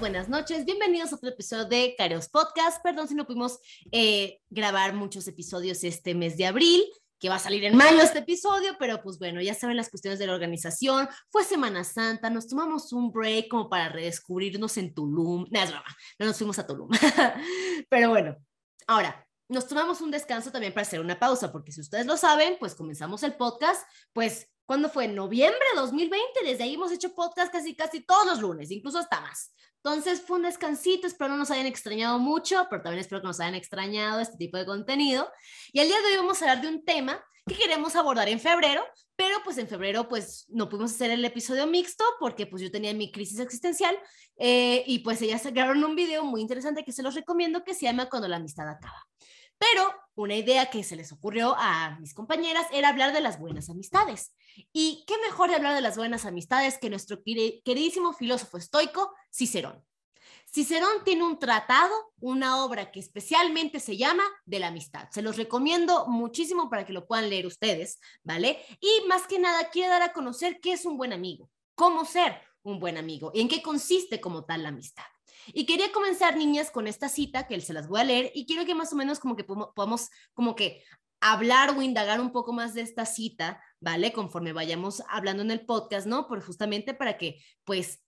buenas noches. Bienvenidos a otro episodio de Careos Podcast. Perdón si no pudimos eh, grabar muchos episodios este mes de abril, que va a salir en mayo este episodio, pero pues bueno, ya saben las cuestiones de la organización. Fue Semana Santa, nos tomamos un break como para redescubrirnos en Tulum. No, es broma, no nos fuimos a Tulum. pero bueno, ahora, nos tomamos un descanso también para hacer una pausa, porque si ustedes lo saben, pues comenzamos el podcast, pues ¿Cuándo fue? En noviembre de 2020. Desde ahí hemos hecho podcast casi, casi todos los lunes, incluso hasta más. Entonces fue un descansito, espero no nos hayan extrañado mucho, pero también espero que nos hayan extrañado este tipo de contenido. Y el día de hoy vamos a hablar de un tema que queremos abordar en febrero, pero pues en febrero pues no pudimos hacer el episodio mixto porque pues yo tenía mi crisis existencial eh, y pues ellas grabaron un video muy interesante que se los recomiendo que se llama Cuando la amistad acaba. Pero una idea que se les ocurrió a mis compañeras era hablar de las buenas amistades. Y qué mejor de hablar de las buenas amistades que nuestro queridísimo filósofo estoico, Cicerón. Cicerón tiene un tratado, una obra que especialmente se llama De la amistad. Se los recomiendo muchísimo para que lo puedan leer ustedes, ¿vale? Y más que nada quiere dar a conocer qué es un buen amigo, cómo ser un buen amigo y en qué consiste como tal la amistad. Y quería comenzar, niñas, con esta cita que se las voy a leer y quiero que más o menos como que podamos como que hablar o indagar un poco más de esta cita, ¿vale? Conforme vayamos hablando en el podcast, ¿no? Por justamente para que pues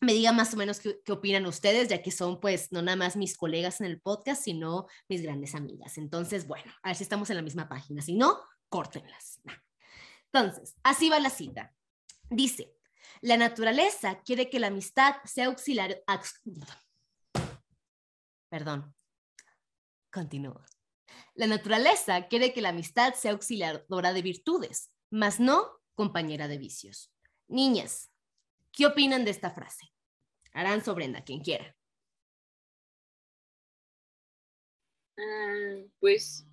me digan más o menos qué, qué, opinan ustedes, ya que son pues no nada más mis colegas en el podcast, sino mis grandes amigas. Entonces, bueno, a ver si estamos en la misma página. Si no, córtenlas. Entonces, así va la cita. Dice, la naturaleza quiere que la amistad sea auxiliar. Perdón. Continúo. La naturaleza quiere que la amistad sea auxiliadora de virtudes, mas no compañera de vicios. Niñas, ¿qué opinan de esta frase? Aranzo Brenda, quien quiera. Mm, pues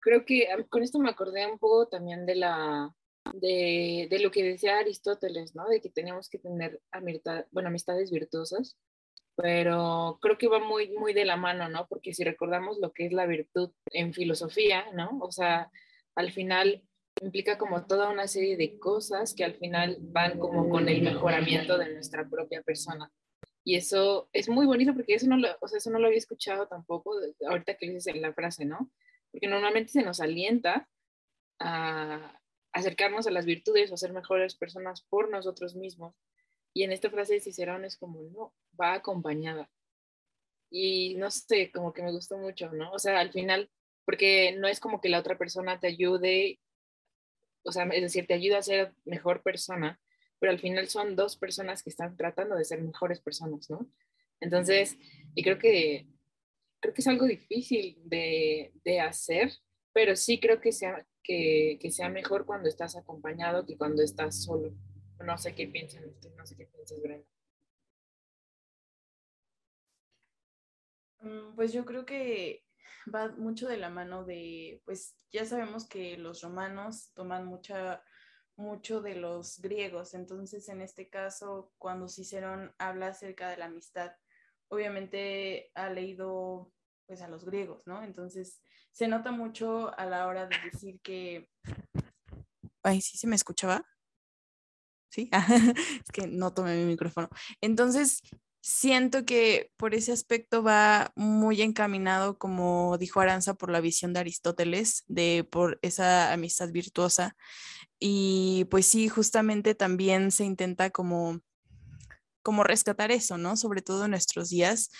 creo que con esto me acordé un poco también de la de, de, lo que decía Aristóteles, ¿no? De que teníamos que tener amistad, bueno, amistades virtuosas, pero creo que va muy, muy de la mano, ¿no? Porque si recordamos lo que es la virtud en filosofía, ¿no? O sea, al final implica como toda una serie de cosas que al final van como con el mejoramiento de nuestra propia persona. Y eso es muy bonito porque eso no lo, o sea, eso no lo había escuchado tampoco ahorita que dices la frase, ¿no? Porque normalmente se nos alienta a, acercarnos a las virtudes o ser mejores personas por nosotros mismos. Y en esta frase de Cicerón es como, no, va acompañada. Y no sé, como que me gustó mucho, ¿no? O sea, al final, porque no es como que la otra persona te ayude, o sea, es decir, te ayuda a ser mejor persona, pero al final son dos personas que están tratando de ser mejores personas, ¿no? Entonces, y creo que, creo que es algo difícil de, de hacer, pero sí creo que sea, que, que, sea mejor cuando estás acompañado que cuando estás solo. No sé qué piensan ustedes, no sé qué piensas, Brenda. Mm, pues yo creo que va mucho de la mano de, pues ya sabemos que los romanos toman mucha, mucho de los griegos, entonces en este caso, cuando Cicerón habla acerca de la amistad, obviamente ha leído pues a los griegos, ¿no? Entonces se nota mucho a la hora de decir que... Ay, sí, se me escuchaba. Sí, es que no tomé mi micrófono. Entonces, siento que por ese aspecto va muy encaminado, como dijo Aranza, por la visión de Aristóteles, de por esa amistad virtuosa. Y pues sí, justamente también se intenta como, como rescatar eso, ¿no? Sobre todo en nuestros días,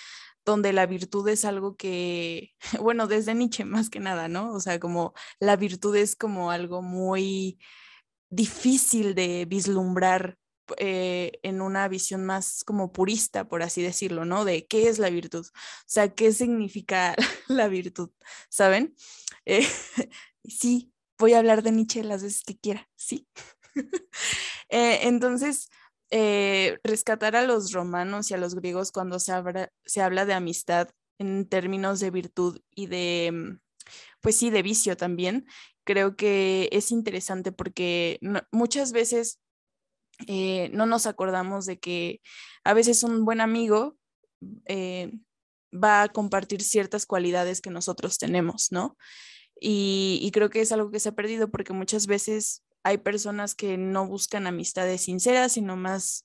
donde la virtud es algo que, bueno, desde Nietzsche más que nada, ¿no? O sea, como la virtud es como algo muy difícil de vislumbrar eh, en una visión más como purista, por así decirlo, ¿no? De qué es la virtud, o sea, qué significa la virtud, ¿saben? Eh, sí, voy a hablar de Nietzsche las veces que quiera, sí. eh, entonces, eh, rescatar a los romanos y a los griegos cuando se, se habla de amistad en términos de virtud y de, mm, pues sí, de vicio también, creo que es interesante porque muchas veces eh, no nos acordamos de que a veces un buen amigo eh, va a compartir ciertas cualidades que nosotros tenemos, ¿no? Y, y, creo que es algo que se ha perdido porque muchas veces hay personas que no buscan amistades sinceras, sino más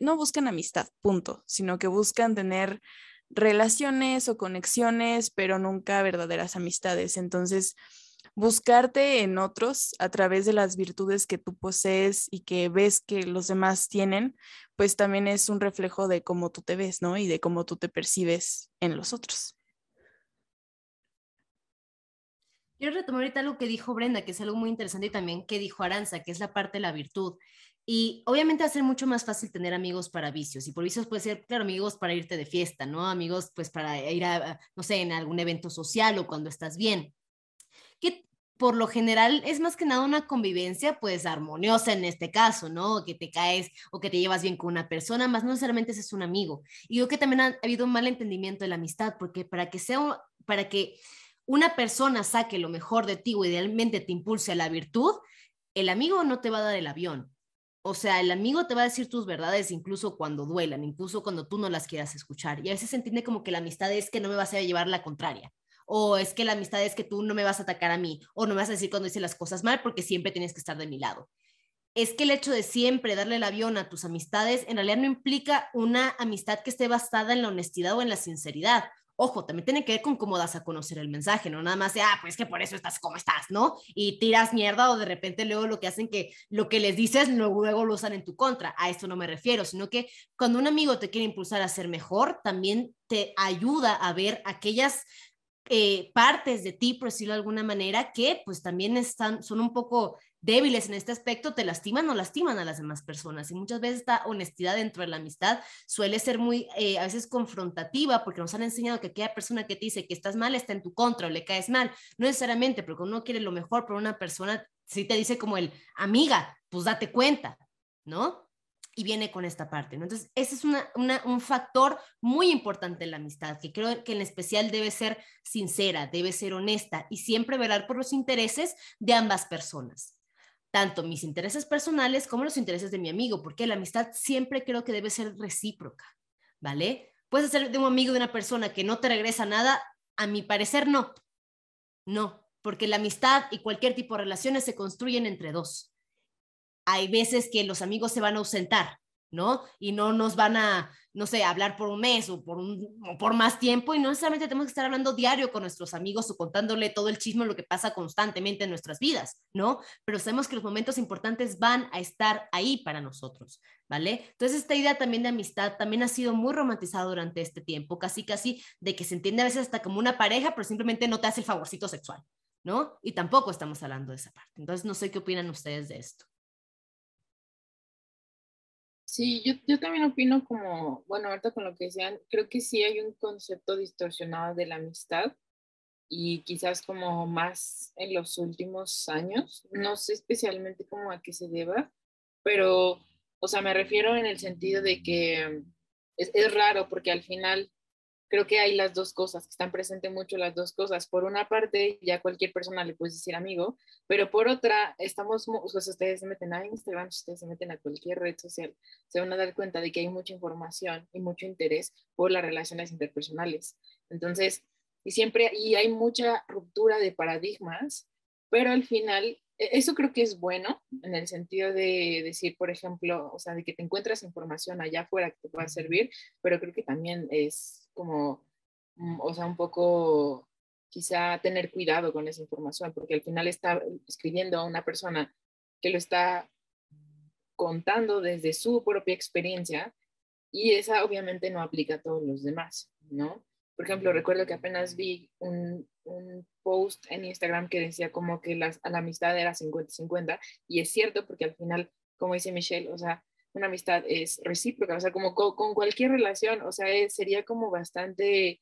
no buscan amistad, punto, sino que buscan tener relaciones o conexiones, pero nunca verdaderas amistades. Entonces, buscarte en otros a través de las virtudes que tú posees y que ves que los demás tienen, pues también es un reflejo de cómo tú te ves, ¿no? Y de cómo tú te percibes en los otros. Quiero retomar ahorita algo que dijo Brenda, que es algo muy interesante y también que dijo Aranza, que es la parte de la virtud. Y obviamente va a ser mucho más fácil tener amigos para vicios. Y por vicios puede ser, claro, amigos para irte de fiesta, ¿no? Amigos pues para ir a, no sé, en algún evento social o cuando estás bien. Que por lo general es más que nada una convivencia pues armoniosa en este caso, ¿no? Que te caes o que te llevas bien con una persona, más no necesariamente ese es un amigo. Y yo que también ha, habido un mal entendimiento de la amistad, porque para que sea, para que una persona saque lo mejor de ti o idealmente te impulse a la virtud, el amigo no te va a dar el avión, o sea, el amigo te va a decir tus verdades incluso cuando duelan, incluso cuando tú no las quieras escuchar. Y a veces se entiende como que la amistad es que no me vas a llevar la contraria. O es que la amistad es que tú no me vas a atacar a mí. O no me vas a decir cuando hice las cosas mal porque siempre tienes que estar de mi lado. Es que el hecho de siempre darle el avión a tus amistades en realidad no implica una amistad que esté basada en la honestidad o en la sinceridad. Ojo, también tiene que ver con cómo das a conocer el mensaje, no nada más de, ah, pues que por eso estás como estás, ¿no? Y tiras mierda o de repente luego lo que hacen que lo que les dices luego, lo usan en tu contra. A esto no me refiero, sino que cuando un amigo te quiere impulsar a ser mejor, también te ayuda a ver aquellas eh, partes de ti, por decirlo de alguna manera, que pues también están, son un poco débiles en este aspecto te lastiman o lastiman a las demás personas. Y muchas veces esta honestidad dentro de la amistad suele ser muy, eh, a veces confrontativa, porque nos han enseñado que aquella persona que te dice que estás mal está en tu contra o le caes mal. No necesariamente, porque uno quiere lo mejor, pero una persona si te dice como el amiga, pues date cuenta, ¿no? Y viene con esta parte, ¿no? Entonces, ese es un factor muy importante en la amistad, que creo que en especial debe ser sincera, debe ser honesta y siempre velar por los intereses de ambas personas tanto mis intereses personales como los intereses de mi amigo, porque la amistad siempre creo que debe ser recíproca, ¿vale? Puedes ser de un amigo de una persona que no te regresa nada, a mi parecer no, no, porque la amistad y cualquier tipo de relaciones se construyen entre dos. Hay veces que los amigos se van a ausentar, ¿no? Y no nos van a, no sé, hablar por un mes o por, un, por más tiempo y no necesariamente tenemos que estar hablando diario con nuestros amigos o contándole todo el chisme, lo que pasa constantemente en nuestras vidas, ¿no? Pero sabemos que los momentos importantes van a estar ahí para nosotros, ¿vale? Entonces esta idea también de amistad también ha sido muy romantizada durante este tiempo, casi casi de que se entiende a veces hasta como una pareja, pero simplemente no te hace el favorcito sexual, ¿no? Y tampoco estamos hablando de esa parte. Entonces no sé qué opinan ustedes de esto. Sí, yo, yo también opino como, bueno, ahorita con lo que decían, creo que sí hay un concepto distorsionado de la amistad y quizás como más en los últimos años, no sé especialmente cómo a qué se deba, pero, o sea, me refiero en el sentido de que es, es raro porque al final creo que hay las dos cosas, que están presentes mucho las dos cosas. Por una parte, ya cualquier persona le puedes decir amigo, pero por otra, estamos, si ustedes se meten a Instagram, ustedes se meten a cualquier red social, se van a dar cuenta de que hay mucha información y mucho interés por las relaciones interpersonales. Entonces, y siempre, y hay mucha ruptura de paradigmas, pero al final eso creo que es bueno en el sentido de decir, por ejemplo, o sea, de que te encuentras información allá afuera que te pueda servir, pero creo que también es como, mm, o sea, un poco quizá tener cuidado con esa información, porque al final está escribiendo a una persona que lo está contando desde su propia experiencia y esa obviamente no aplica a todos los demás, ¿no? Por ejemplo, recuerdo que apenas vi un, un post en Instagram que decía como que la amistad era 50-50 y es cierto porque al final, como dice Michelle, o sea, una amistad es recíproca, o sea, como con, cualquier relación, o sea, sería como bastante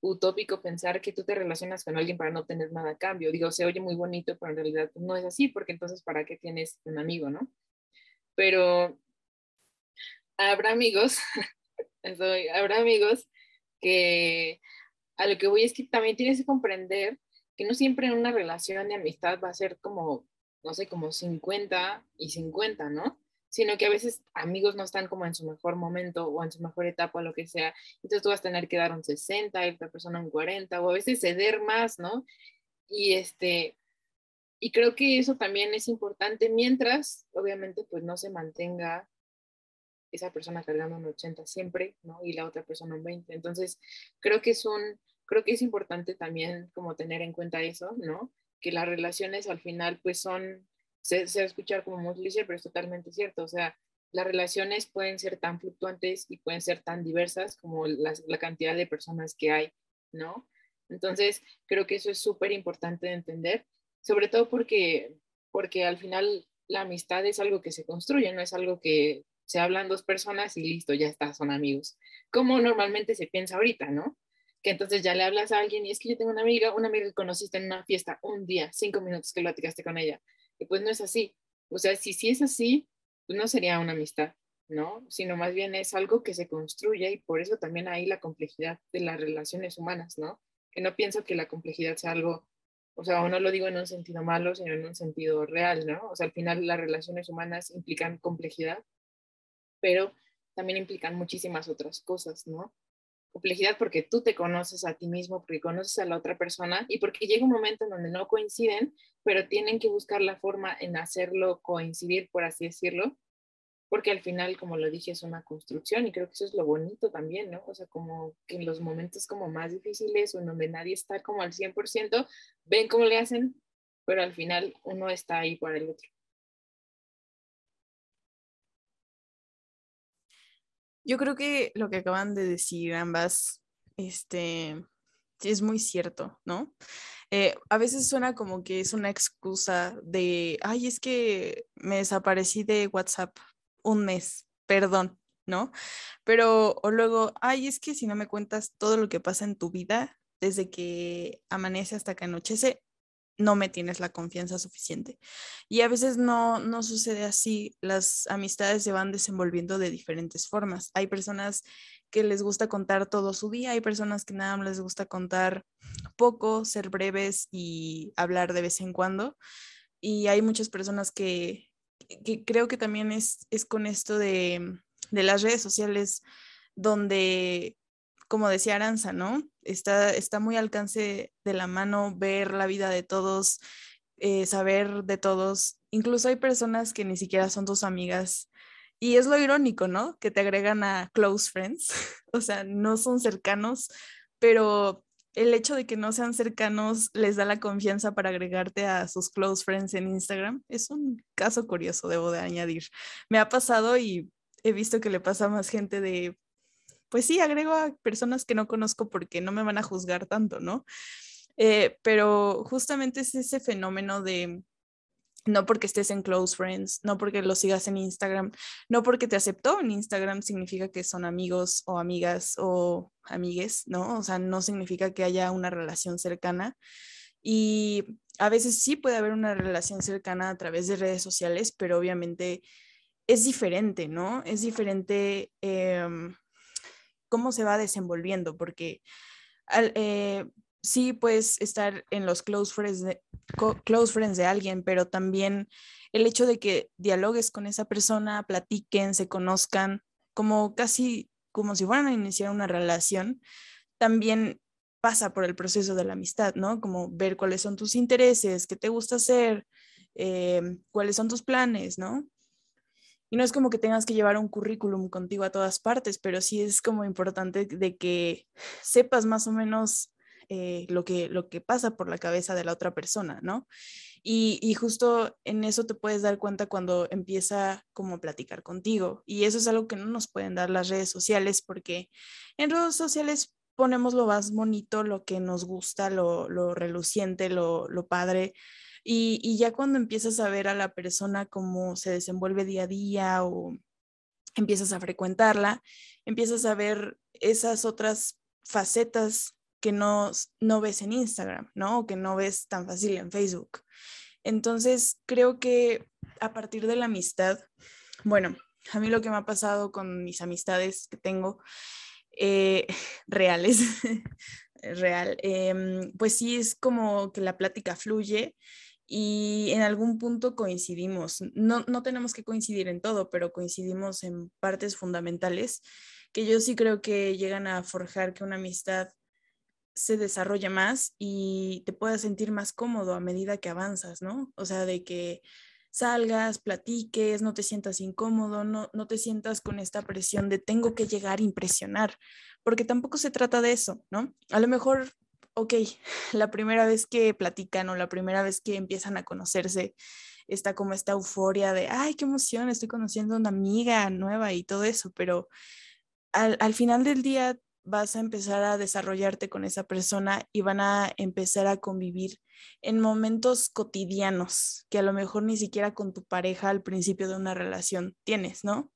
utópico pensar que tú te relacionas con alguien para no tener nada a cambio. Digo, se oye muy bonito, pero en realidad no es así, porque entonces, ¿para qué tienes un amigo, no? Pero habrá amigos, habrá amigos que a lo que voy es que también tienes que comprender que no siempre en una relación de amistad va a ser como, no sé, como 50 y 50, ¿no? Sino que a veces amigos no están como en su mejor momento o en su mejor etapa o lo que sea. Entonces tú vas a tener que dar un 60 y otra persona un 40 o a veces ceder más, ¿no? Y este, y creo que eso también es importante mientras, obviamente, pues no se mantenga esa persona cargando un 80 siempre, ¿no? Y la otra persona un 20. Entonces, creo que es un, creo que es importante también como tener en cuenta eso, ¿no? Que las relaciones al final pues son, se, va a escuchar como muy cliché, pero es totalmente cierto, o sea, las relaciones pueden ser tan fluctuantes y pueden ser tan diversas como la cantidad de personas que hay, ¿no? Entonces, creo que eso es súper importante de entender, sobre todo porque, porque al final la amistad es algo que se construye, no es algo que se hablan dos personas y listo, ya está, son amigos, como normalmente se piensa ahorita, ¿no? Que entonces ya le hablas a alguien y es que yo tengo una amiga, una amiga que conociste en una fiesta un día, cinco minutos que platicaste con ella, y pues no es así. O sea, si, si es así, pues no sería una amistad, ¿no? Sino más bien es algo que se construye y por eso también hay la complejidad de las relaciones humanas, ¿no? Que no pienso que la complejidad sea algo, o sea, o no lo digo en un sentido malo, sino en un sentido real, ¿no? O sea, al final las relaciones humanas implican complejidad, pero también implican muchísimas otras cosas, ¿no? Complejidad porque tú te conoces a ti mismo, porque conoces a la otra persona y porque llega un momento en donde no coinciden, pero tienen que buscar la forma en hacerlo coincidir, por así decirlo, porque al final, como lo dije, es una construcción y creo que eso es lo bonito también, ¿no? O sea, como que en los momentos como más difíciles o en donde nadie está como al 100%, ven cómo le hacen, pero al final uno está ahí para el otro. Yo creo que lo que acaban de decir ambas, este, es muy cierto, ¿no? Eh, a veces suena como que es una excusa de, ay, es que me desaparecí de WhatsApp un mes, perdón, ¿no? Pero o luego, ay, es que si no me cuentas todo lo que pasa en tu vida, desde que amanece hasta que anochece, no me tienes la confianza suficiente. Y a veces no, no sucede así. Las amistades se van desenvolviendo de diferentes formas. Hay personas que les gusta contar todo su día, hay personas que nada más les gusta contar poco, ser breves y hablar de vez en cuando. Y hay muchas personas que, que creo que también es, es con esto de, de las redes sociales donde como decía Aranza, ¿no? Está, está muy al alcance de la mano ver la vida de todos, eh, saber de todos. Incluso hay personas que ni siquiera son tus amigas. Y es lo irónico, ¿no? Que te agregan a close friends. o sea, no son cercanos, pero el hecho de que no sean cercanos les da la confianza para agregarte a sus close friends en Instagram. Es un caso curioso, debo de añadir. Me ha pasado y he visto que le pasa a más gente de pues sí, agrego a personas que no conozco porque no me van a juzgar tanto, ¿no? Eh, pero justamente es ese fenómeno de no porque estés en close friends, no porque lo sigas en Instagram, no porque te aceptó en Instagram significa que son amigos o amigas o amigues, ¿no? O sea, no significa que haya una relación cercana. Y a veces sí puede haber una relación cercana a través de redes sociales, pero obviamente es diferente, ¿no? Es diferente. Em, cómo se va desenvolviendo, porque eh, sí puedes estar en los close friends, de, alguien, pero también el hecho de que dialogues con esa persona, platiquen, se conozcan, como casi como si fueran a iniciar una relación, también pasa por el proceso de la amistad, ¿no? Como ver cuáles son tus intereses, qué te gusta hacer, eh, cuáles son tus planes, ¿no? Y no es como que tengas que llevar un currículum contigo a todas partes, pero sí es como importante de que sepas más o menos eh, lo, que, lo que pasa por la cabeza de la otra persona, ¿no? Y, y, justo en eso te puedes dar cuenta cuando empieza como a platicar contigo. Y eso es algo que no nos pueden dar las redes sociales porque en redes sociales ponemos lo más bonito, lo que nos gusta, lo, lo reluciente, lo, lo padre, y, ya cuando empiezas a ver a la persona cómo se desenvuelve día a día o empiezas a frecuentarla, empiezas a ver esas otras facetas que no, no ves en Instagram, ¿no? O que no ves tan fácil en Facebook. Entonces, creo que a partir de la amistad, bueno, a mí lo que me ha pasado con mis amistades que tengo eh, reales, real, em, pues sí es como que la plática fluye y en algún punto coincidimos. No, no tenemos que coincidir en todo, pero coincidimos en partes fundamentales que yo sí creo que llegan a forjar que una amistad se desarrolle más y te puedas sentir más cómodo a medida que avanzas, ¿no? O sea, de que salgas, platiques, no te sientas incómodo, no, no te sientas con esta presión de tengo que llegar a impresionar, porque tampoco se trata de eso, ¿no? A lo mejor, ok, la primera vez que platican o la primera vez que empiezan a conocerse, está como esta euforia de, ay, qué emoción, estoy conociendo a una amiga nueva y todo eso, pero al, al final del día vas a empezar a desarrollarte con esa persona y van a empezar a convivir en momentos cotidianos que a lo mejor ni siquiera con tu pareja al principio de una relación tienes, ¿no?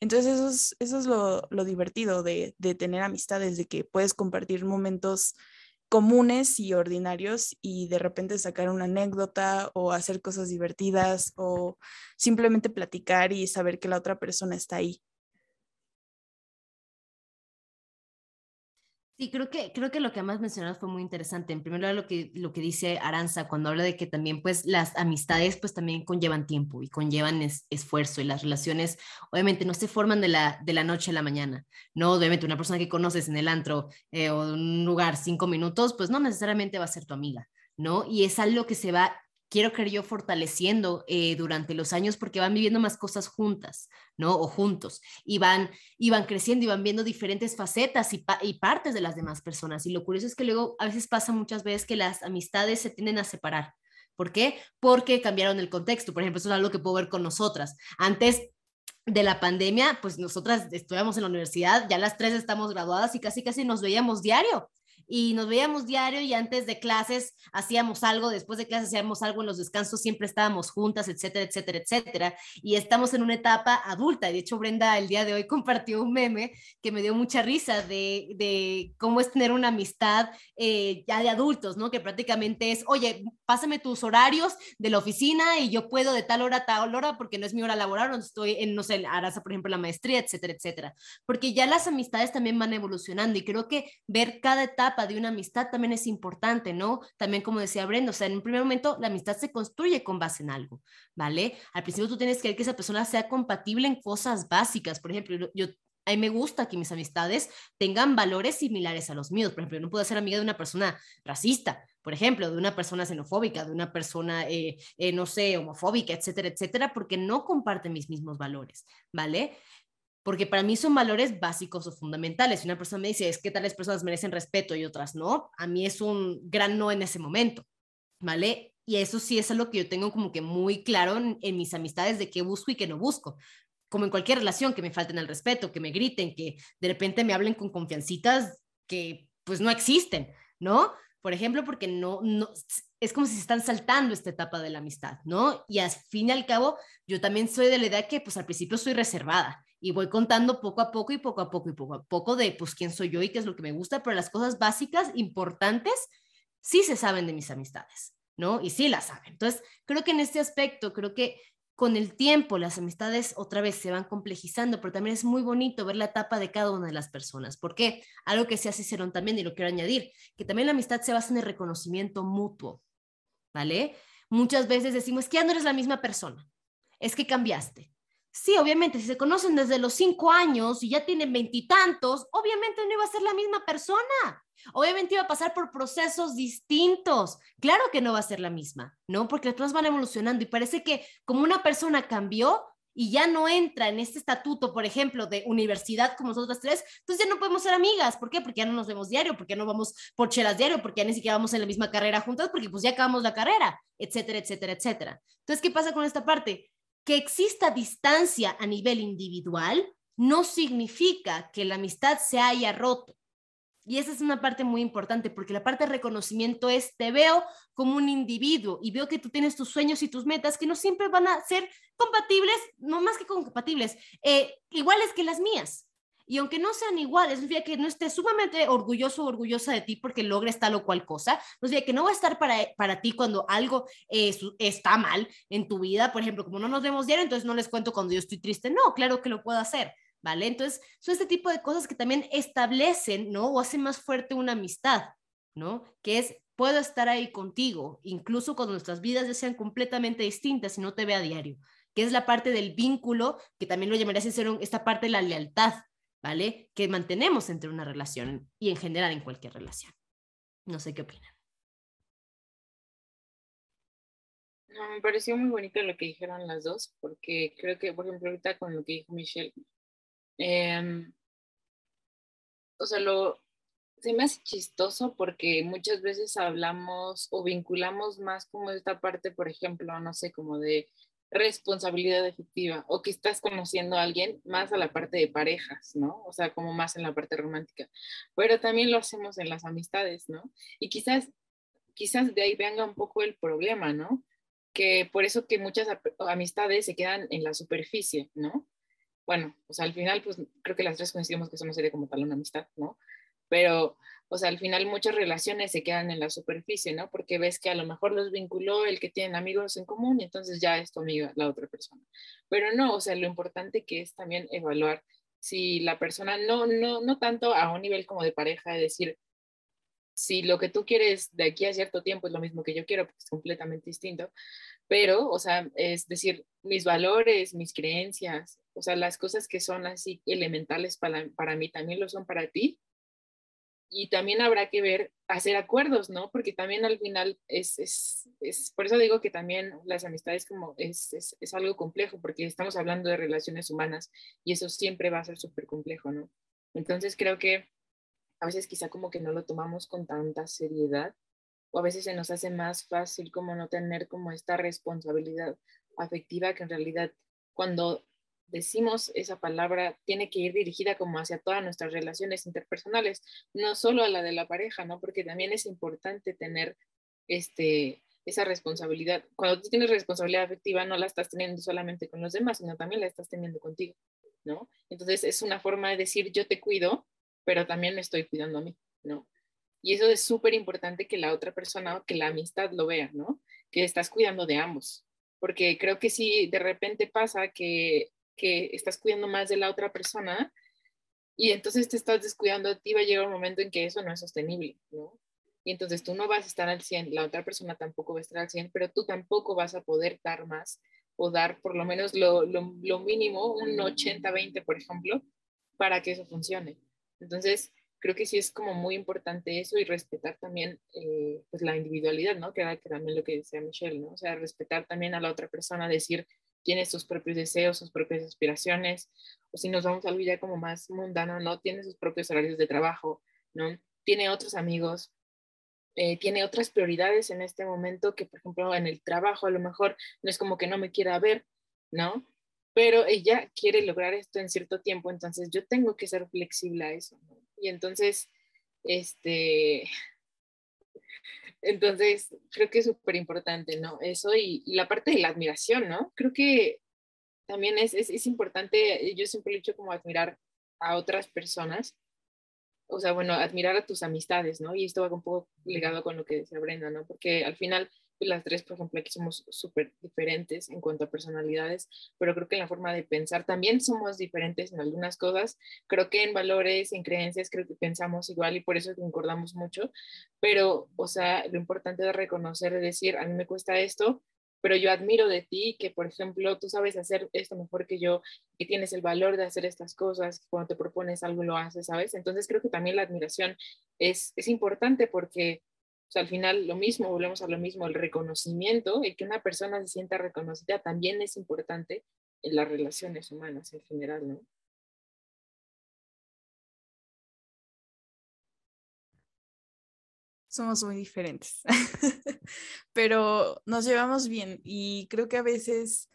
Entonces eso es, eso es lo, lo divertido de, de, tener amistades, de que puedes compartir momentos comunes y ordinarios y de repente sacar una anécdota o hacer cosas divertidas o simplemente platicar y saber que la otra persona está ahí. Sí, creo que, creo que lo que más mencionado fue muy interesante. En primer lugar, lo que, lo que dice Aranza cuando habla de que también pues las amistades pues también conllevan tiempo y conllevan esfuerzo y las relaciones obviamente no se forman de la, de la noche a la mañana, ¿no? Obviamente una persona que conoces en el antro eh, o en un lugar cinco minutos pues no necesariamente va a ser tu amiga, ¿no? Y es algo que se va quiero creer yo fortaleciendo eh, durante los años porque van viviendo más cosas juntas, ¿no? O juntos, y van, y creciendo y van viendo diferentes facetas y, y, partes de las demás personas. Y lo curioso es que luego a veces pasa muchas veces que las amistades se tienden a separar. ¿Por qué? Porque cambiaron el contexto. Por ejemplo, eso es algo que puedo ver con nosotras. Antes de la pandemia, pues nosotras estudiamos en la universidad, ya las tres estamos graduadas y casi casi nos veíamos diario y nos veíamos diario y antes de clases hacíamos algo, después de clases hacíamos algo, en los descansos siempre estábamos juntas, etcétera, etcétera, etcétera. Y estamos en una etapa adulta. De hecho, Brenda el día de hoy compartió un meme que me dio mucha risa de, de cómo es tener una amistad eh, ya de adultos, ¿no? Que prácticamente es, oye, pásame tus horarios de la oficina y yo puedo de tal hora a tal hora porque no es mi hora laboral, no estoy en, no sé, Arasa, por ejemplo, la maestría, etcétera, etcétera. Porque ya las amistades también van evolucionando y creo que ver cada etapa de una amistad también es importante, ¿no? También como decía Brenda, o sea, en un primer momento la amistad se construye con base en algo, ¿vale? Al principio tú tienes que ver que esa persona sea compatible en cosas básicas, por ejemplo, yo a mí me gusta que mis amistades tengan valores similares a los míos. Por ejemplo, no puedo ser amiga de una persona racista, por ejemplo, de una persona xenofóbica, de una persona, eh, eh, no sé, homofóbica, etcétera, etcétera, porque no comparten mis mismos valores, ¿vale? Porque para mí son valores básicos o fundamentales. Una persona me dice, es que tales personas merecen respeto y otras no, a mí es un gran no en ese momento, ¿vale? Y eso sí es algo que yo tengo como que muy claro en, en mis amistades de qué busco y qué no busco. Como en cualquier relación, que me falten el respeto, que me griten, que de repente me hablen con confiancitas que pues no existen, ¿no? Por ejemplo, porque no, no, es como si se están saltando esta etapa de la amistad, ¿no? Y al fin y al cabo, yo también soy de la idea que pues al principio soy reservada y voy contando poco a poco y poco a poco y poco a poco de pues quién soy yo y qué es lo que me gusta, pero las cosas básicas, importantes, sí se saben de mis amistades, ¿no? Y sí las saben. Entonces, creo que en este aspecto, creo que con el tiempo las amistades otra vez se van complejizando, pero también es muy bonito ver la etapa de cada una de las personas. porque Algo que se hace también, y lo quiero añadir, que también la amistad se basa en el reconocimiento mutuo, ¿vale? Muchas veces decimos que ya no eres la misma persona, es que cambiaste, Sí, obviamente, si se conocen desde los cinco años y ya tienen veintitantos, obviamente no iba a ser la misma persona. Obviamente iba a pasar por procesos distintos. Claro que no va a ser la misma, ¿no? Porque las cosas van evolucionando y parece que como una persona cambió y ya no entra en este estatuto, por ejemplo, de universidad como nosotras tres, entonces ya no podemos ser amigas. ¿Por qué? Porque ya no nos vemos diario, porque no vamos por chelas diario, porque ya ni siquiera vamos en la misma carrera juntas, porque pues ya acabamos la carrera, etcétera, etcétera, etcétera. Entonces, ¿qué pasa con esta parte? Que exista distancia a nivel individual no significa que la amistad se haya roto. Y esa es una parte muy importante, porque la parte de reconocimiento es, te veo como un individuo y veo que tú tienes tus sueños y tus metas que no siempre van a ser compatibles, no más que compatibles, eh, iguales que las mías. Y aunque no sean iguales, no significa que no esté sumamente orgulloso o orgullosa de ti porque logres tal o cual cosa, no significa que no va a estar para, para ti cuando algo está mal en tu vida, por ejemplo, como no nos vemos diario, entonces no les cuento cuando yo estoy triste, no, claro que lo puedo hacer, ¿vale? Entonces, son este tipo de cosas que también establecen, ¿no? O hacen más fuerte una amistad, ¿no? Que es, puedo estar ahí contigo, incluso cuando nuestras vidas ya sean completamente distintas y no te vea a diario, que es la parte del vínculo, que también lo llamaría ser esta parte de la lealtad, ¿vale? Que mantenemos entre una relación y en general en cualquier relación. No sé qué opinan. me pareció muy bonito lo que dijeron las dos, porque creo que, por ejemplo, ahorita con lo que dijo Michelle, em, o sea, lo, se me hace chistoso porque muchas veces hablamos o vinculamos más como esta parte, por ejemplo, no sé, como de responsabilidad efectiva o que estás conociendo a alguien más a la parte de parejas, ¿no? O sea, como más en la parte romántica. Pero también lo hacemos en las amistades, ¿no? Y quizás, quizás de ahí venga un poco el problema, ¿no? Que por eso que muchas amistades se quedan en la superficie, ¿no? Bueno, o sea, al final, pues creo que las tres coincidimos que eso no sería como tal una amistad, ¿no? Pero o sea, al final muchas relaciones se quedan en la superficie, ¿no? Porque ves que a lo mejor los vinculó el que tienen amigos en común y entonces ya es tu amiga la otra persona. Pero no, o sea, lo importante que es también evaluar si la persona, no, no, no tanto a un nivel como de pareja, de decir, si lo que tú quieres de aquí a cierto tiempo es lo mismo que yo quiero, porque es completamente distinto, pero, o sea, es decir, mis valores, mis creencias, o sea, las cosas que son así elementales para, para mí también lo son para ti, y también habrá que ver, hacer acuerdos, ¿no? Porque también al final es, es, es por eso digo que también las amistades como es, es, es, algo complejo, porque estamos hablando de relaciones humanas y eso siempre va a ser súper complejo, ¿no? Entonces creo que a veces quizá como que no lo tomamos con tanta seriedad o a veces se nos hace más fácil como no tener como esta responsabilidad afectiva que en realidad cuando decimos esa palabra tiene que ir dirigida como hacia todas nuestras relaciones interpersonales, no solo a la de la pareja, ¿no? Porque también es importante tener este, esa responsabilidad. Cuando tú tienes responsabilidad afectiva, no la estás teniendo solamente con los demás, sino también la estás teniendo contigo, ¿no? Entonces es una forma de decir yo te cuido, pero también me estoy cuidando a mí, ¿no? Y eso es súper importante que la otra persona, que la amistad lo vea, ¿no? Que estás cuidando de ambos. Porque creo que si de repente pasa que que estás cuidando más de la otra persona y entonces te estás descuidando a ti, va a llegar un momento en que eso no es sostenible, ¿no? Y entonces tú no vas a estar al 100, la otra persona tampoco va a estar al 100, pero tú tampoco vas a poder dar más o dar por lo menos lo, lo, lo mínimo, un 80-20, por ejemplo, para que eso funcione. Entonces, creo que sí es como muy importante eso y respetar también eh, pues la individualidad, ¿no? Que era también lo que decía Michelle, ¿no? O sea, respetar también a la otra persona, decir, tiene sus propios deseos, sus propias aspiraciones, o si nos vamos a algo ya como más mundano, ¿no? Tiene sus propios horarios de trabajo, ¿no? Tiene otros amigos, eh, tiene otras prioridades en este momento que, por ejemplo, en el trabajo a lo mejor no es como que no me quiera ver, ¿no? Pero ella quiere lograr esto en cierto tiempo, entonces yo tengo que ser flexible a eso, ¿no? Y entonces, este, entonces, creo que es súper importante, ¿no? Eso y, la parte de la admiración, ¿no? Creo que también es, es, importante, yo siempre he dicho como admirar a otras personas, o sea, bueno, admirar a tus amistades, ¿no? Y esto va un poco ligado con lo que decía Brenda, ¿no? Porque al final las tres, por ejemplo, aquí somos súper diferentes en cuanto a personalidades, pero creo que en la forma de pensar también somos diferentes en algunas cosas. Creo que en valores, en creencias, creo que pensamos igual y por eso concordamos mucho, pero, o sea, lo importante es reconocer, es decir, a mí me cuesta esto, pero yo admiro de ti que, por ejemplo, tú sabes hacer esto mejor que yo, que tienes el valor de hacer estas cosas, cuando te propones algo lo haces, ¿sabes? Entonces creo que también la admiración es, es importante porque al final lo mismo, volvemos a lo mismo, el reconocimiento, el que una persona se sienta reconocida también es importante en las relaciones humanas en general, ¿no? Somos muy diferentes, pero nos llevamos bien y creo que a veces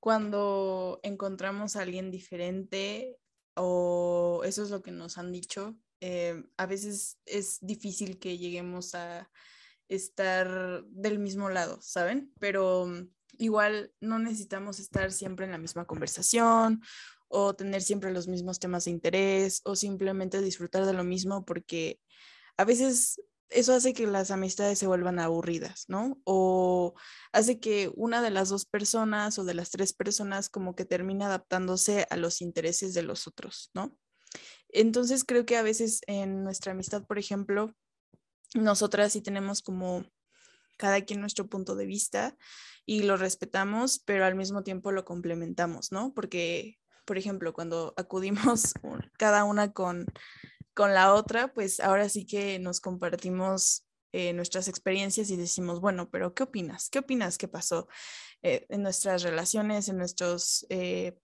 cuando encontramos a alguien diferente o eso es lo que nos han dicho, eh, a veces es difícil que lleguemos a estar del mismo lado, ¿saben? Pero mm, igual no necesitamos estar siempre en la misma conversación o tener siempre los mismos temas de interés o simplemente disfrutar de lo mismo porque a veces eso hace que las amistades se vuelvan aburridas, ¿no? O hace que una de las dos personas o de las tres personas como que termine adaptándose a los intereses de los otros, ¿no? Entonces creo que a veces en nuestra amistad, por ejemplo, nosotras sí tenemos como cada quien nuestro punto de vista y lo respetamos, pero al mismo tiempo lo complementamos, ¿no? Porque, por ejemplo, cuando acudimos cada una con, con la otra, pues ahora sí que nos compartimos eh, nuestras experiencias y decimos, bueno, pero ¿qué opinas? ¿Qué opinas que pasó eh, en nuestras relaciones, en, nuestros, en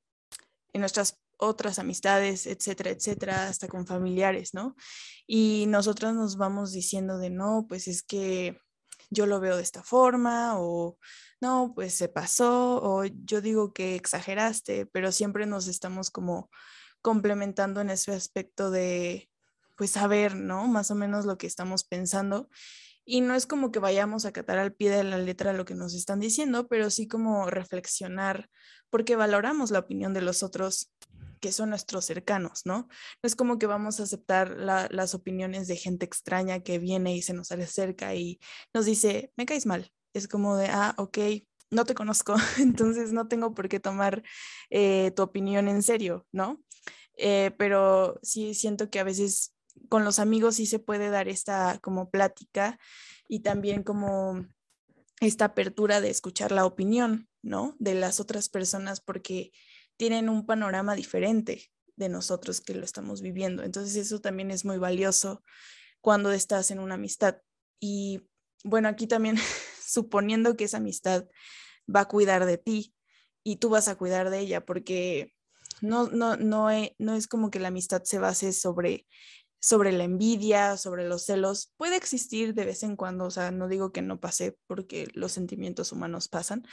nuestras otras amistades, etcétera, etcétera, hasta con familiares, ¿no? Y nosotros nos vamos diciendo de, no, pues es que yo lo veo de esta forma o no, pues se pasó o yo digo que exageraste, pero siempre nos estamos como complementando en ese aspecto de, pues saber, ¿no? Más o menos lo que estamos pensando. Y no es como que vayamos a catar al pie de la letra lo que nos están diciendo, pero sí como reflexionar, porque valoramos la opinión de los otros que son nuestros cercanos, ¿no? No es como que vamos a aceptar las opiniones de gente extraña que viene y se nos acerca y nos dice, me caes mal. Es como de, ah, ok, no te conozco, entonces no tengo por qué tomar eh, tu opinión en serio, ¿no? Eh, pero sí siento que a veces con los amigos sí se puede dar esta como plática y también como esta apertura de escuchar la opinión, ¿no? De las otras personas porque tienen un panorama diferente de nosotros que lo estamos viviendo. Entonces eso también es muy valioso cuando estás en una amistad. Y bueno, aquí también suponiendo que esa amistad va a cuidar de ti y tú vas a cuidar de ella, porque no, no, no, no es como que la amistad se base sobre sobre la envidia, sobre los celos, puede existir de vez en cuando, o sea, no digo que no pase porque los sentimientos humanos pasan,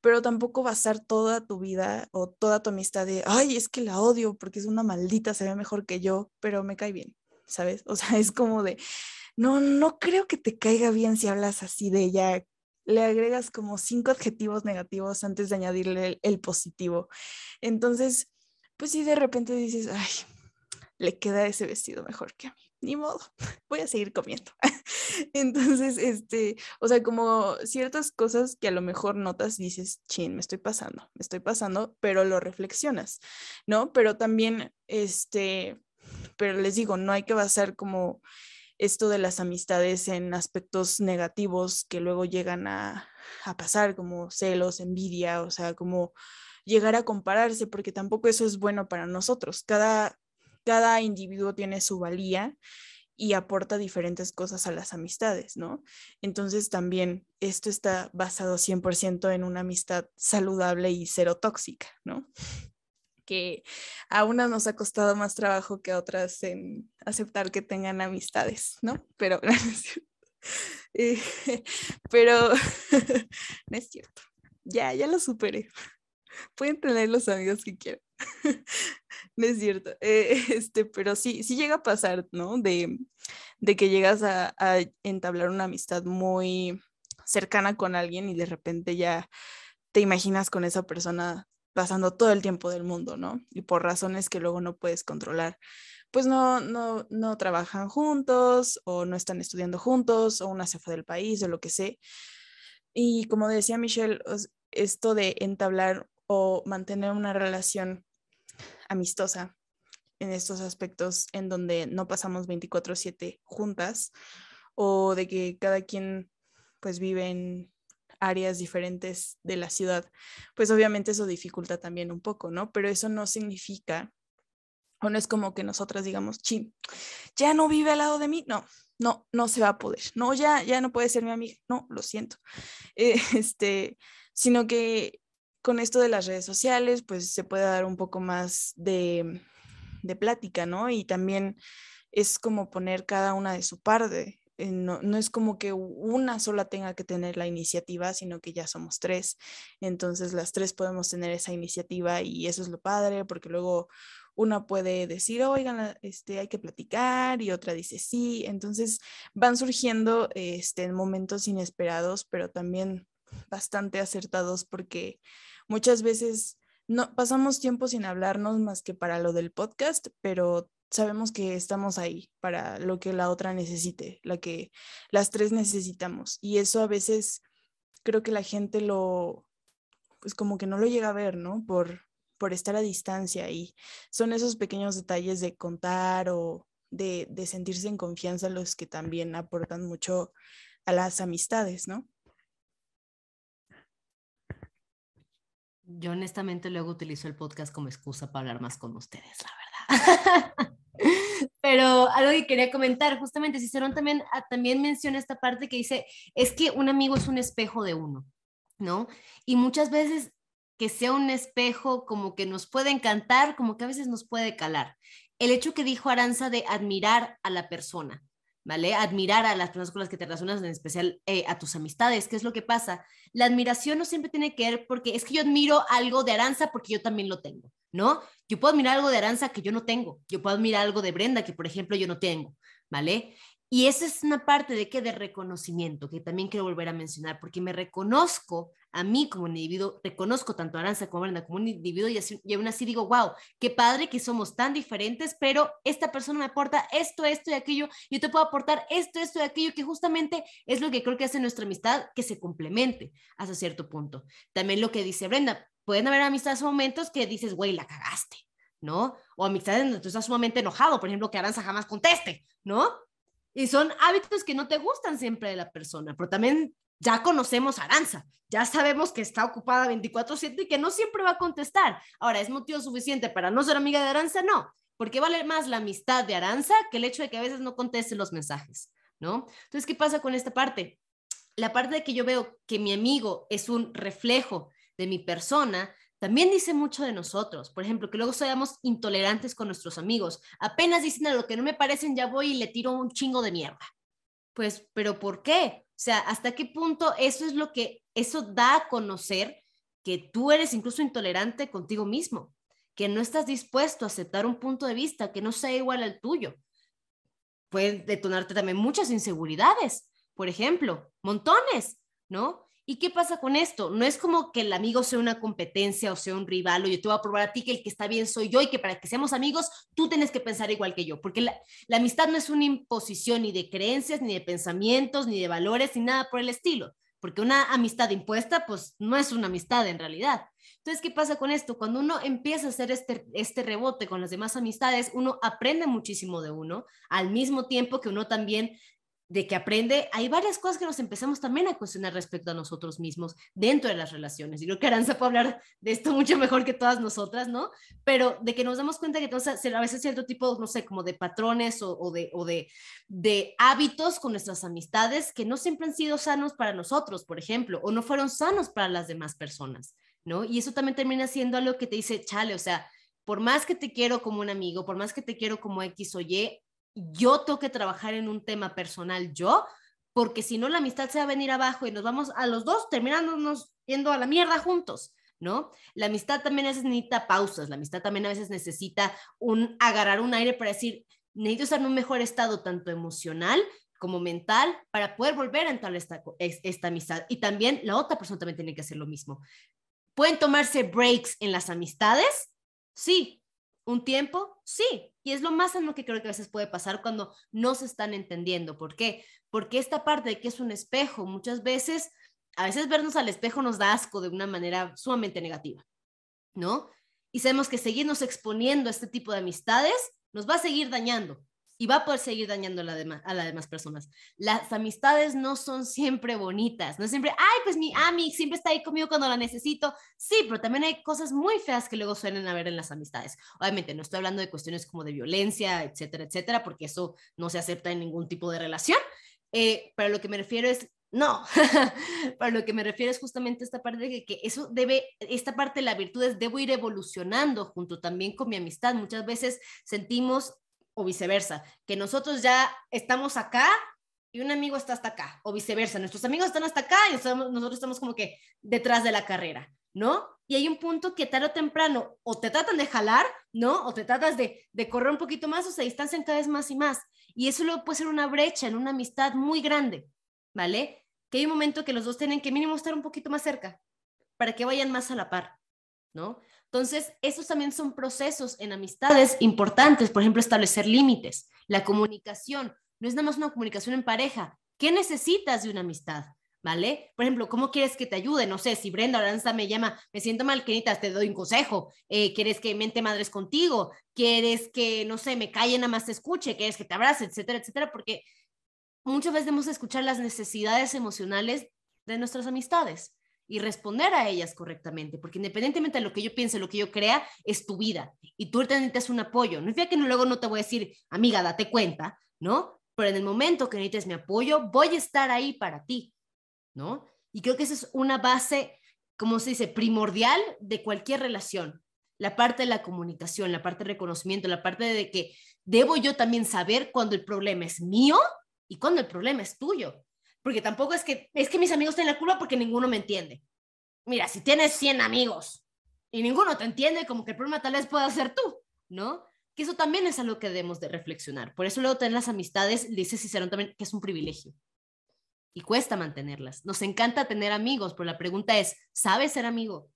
pero tampoco basar toda tu vida o toda tu amistad de, ay, es que la odio porque es una maldita, se ve mejor que yo, pero me cae bien, ¿sabes? O sea, es como de, no, no creo que te caiga bien si hablas así de ella. Le agregas como cinco adjetivos negativos antes de añadirle el, positivo. Entonces, pues si de repente dices, ay, le queda ese vestido mejor que a mí. Ni modo, voy a seguir comiendo. Entonces, este, o sea, como ciertas cosas que a lo mejor notas, dices, chin, me estoy pasando, me estoy pasando, pero lo reflexionas, ¿no? Pero también, este, pero les digo, no hay que basar como esto de las amistades en aspectos negativos que luego llegan a, a pasar, como celos, envidia, o sea, como llegar a compararse, porque tampoco eso es bueno para nosotros. Cada, cada individuo tiene su valía y aporta diferentes cosas a las amistades, ¿no? Entonces también esto está basado 100% en una amistad saludable y cero tóxica, ¿no? Que a unas nos ha costado más trabajo que a otras en aceptar que tengan amistades, ¿no? Pero, eh, pero no es cierto. Ya, ya lo superé. Pueden tener los amigos que quieran. no es cierto. Eh, este, pero sí, sí llega a pasar, ¿no? De, de que llegas a, entablar una amistad muy cercana con alguien y de repente ya te imaginas con esa persona pasando todo el tiempo del mundo, ¿no? Y por razones que luego no puedes controlar, pues no, no, no trabajan juntos o no están estudiando juntos o una se fue del país o lo que sea. Y como decía Michelle, esto de entablar o mantener una relación amistosa en estos aspectos en donde no pasamos 24/7 juntas o de que cada quien pues vive en áreas diferentes de la ciudad, pues obviamente eso dificulta también un poco, ¿no? Pero eso no significa, o no es como que nosotras digamos, chin, ya no vive al lado de mí, no, no, no se va a poder, no, ya, ya no puede ser mi amiga, no, lo siento, eh, este, sino que con esto de las redes sociales, pues se puede dar un poco más de, de plática, ¿no? Y también es como poner cada una de su parte. Eh, no, no, es como que una sola tenga que tener la iniciativa, sino que ya somos tres. Entonces las tres podemos tener esa iniciativa y eso es lo padre, porque luego una puede decir, oigan, este, hay que platicar y otra dice sí. Entonces van surgiendo este, en momentos inesperados, pero también bastante acertados porque muchas veces no pasamos tiempo sin hablarnos más que para lo del podcast, pero sabemos que estamos ahí para lo que la otra necesite, la que las tres necesitamos. Y eso a veces creo que la gente lo, pues como que no lo llega a ver, ¿no? Por, por estar a distancia y son esos pequeños detalles de contar o de, de sentirse en confianza los que también aportan mucho a las amistades, ¿no? Yo honestamente luego utilizo el podcast como excusa para hablar más con ustedes, la verdad. Pero algo que quería comentar, justamente Cicerón también, ah, también menciona esta parte que dice, es que un amigo es un espejo de uno, ¿no? Y muchas veces que sea un espejo como que nos puede encantar, como que a veces nos puede calar. El hecho que dijo Aranza de admirar a la persona, ¿vale? Admirar a las personas con las que te relacionas, en especial eh, a tus amistades. ¿Qué es lo que pasa? La admiración no siempre tiene que ver porque es que yo admiro algo de Aranza porque yo también lo tengo, ¿no? Yo puedo admirar algo de Aranza que yo no tengo. Yo puedo admirar algo de Brenda que, por ejemplo, yo no tengo, ¿vale? Y esa es una parte de qué? De reconocimiento, que también quiero volver a mencionar, porque me reconozco a mí como individuo, reconozco tanto a Aranza como a Brenda como un individuo y, así, aún así digo, wow, qué padre que somos tan diferentes, pero esta persona me aporta esto, esto y aquello, yo te puedo aportar esto, esto y aquello, que justamente es lo que creo que hace nuestra amistad, que se complemente hasta cierto punto. También lo que dice Brenda, pueden haber amistades o momentos que dices, güey, la cagaste, ¿no? O amistades donde tú estás sumamente enojado, por ejemplo, que Aranza jamás conteste, ¿no? Y son hábitos que no te gustan siempre de la persona, pero también ya conocemos a Aranza, ya sabemos que está ocupada 24/7 y que no siempre va a contestar. Ahora, ¿es motivo suficiente para no ser amiga de Aranza? No, porque vale más la amistad de Aranza que el hecho de que a veces no conteste los mensajes, ¿no? Entonces, ¿qué pasa con esta parte? La parte de que yo veo que mi amigo es un reflejo de mi persona, también dice mucho de nosotros. Por ejemplo, que luego seamos intolerantes con nuestros amigos. Apenas dicen a lo que no me parecen, ya voy y le tiro un chingo de mierda. Pues, pero ¿por qué? O sea, ¿hasta qué punto eso es lo que, eso da a conocer que tú eres incluso intolerante contigo mismo? Que no estás dispuesto a aceptar un punto de vista que no sea igual al tuyo. Puede detonarte también muchas inseguridades, por ejemplo, montones, ¿no? ¿Y qué pasa con esto? No es como que el amigo sea una competencia o sea un rival o yo te voy a probar a ti que el que está bien soy yo y que para que seamos amigos tú tienes que pensar igual que yo, porque la, amistad no es una imposición ni de creencias, ni de pensamientos, ni de valores, ni nada por el estilo, porque una amistad impuesta pues no es una amistad en realidad. Entonces, ¿qué pasa con esto? Cuando uno empieza a hacer este, este rebote con las demás amistades, uno aprende muchísimo de uno, al mismo tiempo que uno también de que aprende, hay varias cosas que nos empezamos también a cuestionar respecto a nosotros mismos dentro de las relaciones. Y creo que Aranza puede hablar de esto mucho mejor que todas nosotras, ¿no? Pero de que nos damos cuenta que entonces, a veces cierto tipo, no sé, como de patrones o, de, o de, de hábitos con nuestras amistades que no siempre han sido sanos para nosotros, por ejemplo, o no fueron sanos para las demás personas, ¿no? Y eso también termina siendo algo que te dice, chale, o sea, por más que te quiero como un amigo, por más que te quiero como X o Y, yo tengo que trabajar en un tema personal yo, porque si no la amistad se va a venir abajo y nos vamos a los dos terminándonos yendo a la mierda juntos, ¿no? La amistad también a veces necesita pausas, la amistad también a veces necesita un agarrar un aire para decir, necesito estar en un mejor estado tanto emocional como mental para poder volver a entrar esta, esta amistad. Y también la otra persona también tiene que hacer lo mismo. ¿Pueden tomarse breaks en las amistades? Sí. ¿Un tiempo? Sí. Y es lo más en lo que creo que a veces puede pasar cuando no se están entendiendo. ¿Por qué? Porque esta parte de que es un espejo, muchas veces, a veces vernos al espejo nos da asco de una manera sumamente negativa, ¿no? Y sabemos que seguirnos exponiendo a este tipo de amistades nos va a seguir dañando y va a poder seguir dañando a, las demás personas. Las amistades no son siempre bonitas, no siempre, ay, pues mi ami siempre está ahí conmigo cuando la necesito. Sí, pero también hay cosas muy feas que luego suelen haber en las amistades. Obviamente no estoy hablando de cuestiones como de violencia, etcétera, etcétera, porque eso no se acepta en ningún tipo de relación. Eh, pero lo que me refiero es no, para lo que me refiero es justamente esta parte de que eso debe, esta parte de la virtud es debo ir evolucionando junto también con mi amistad. Muchas veces sentimos o viceversa, que nosotros ya estamos acá y un amigo está hasta acá, o viceversa, nuestros amigos están hasta acá y nosotros estamos como que detrás de la carrera, ¿no? Y hay un punto que tarde o temprano o te tratan de jalar, ¿no? O te tratas de, de correr un poquito más o se distancian cada vez más y más. Y eso luego puede ser una brecha en una amistad muy grande, ¿vale? Que hay un momento que los dos tienen que mínimo estar un poquito más cerca para que vayan más a la par, ¿no? Entonces, esos también son procesos en amistades importantes, por ejemplo, establecer límites, la comunicación, no es nada más una comunicación en pareja. ¿Qué necesitas de una amistad? ¿Vale? Por ejemplo, ¿cómo quieres que te ayude? No sé, si Brenda Aranza me llama, me siento mal, queridas, te doy un consejo. Eh, ¿Quieres que mente madres contigo? ¿Quieres que, no sé, me calle, nada más te escuche? ¿Quieres que te abrace? Etcétera, etcétera. Porque muchas veces debemos escuchar las necesidades emocionales de nuestras amistades. Y responder a ellas correctamente, porque independientemente de lo que yo piense, lo que yo crea, es tu vida y tú necesitas un apoyo. No es que luego no te voy a decir, amiga, date cuenta, ¿no? Pero en el momento que necesites mi apoyo, voy a estar ahí para ti, ¿no? Y creo que esa es una base, como se dice, primordial de cualquier relación. La parte de la comunicación, la parte de reconocimiento, la parte de que debo yo también saber cuando el problema es mío y cuando el problema es tuyo porque tampoco es que, es que mis amigos tienen la culpa porque ninguno me entiende. Mira, si tienes 100 amigos y ninguno te entiende, como que el problema tal vez pueda ser tú, ¿no? Que eso también es algo que debemos de reflexionar. Por eso luego tener las amistades, dice Cicerón también, que es un privilegio. Y cuesta mantenerlas. Nos encanta tener amigos, pero la pregunta es, ¿sabes ser amigo?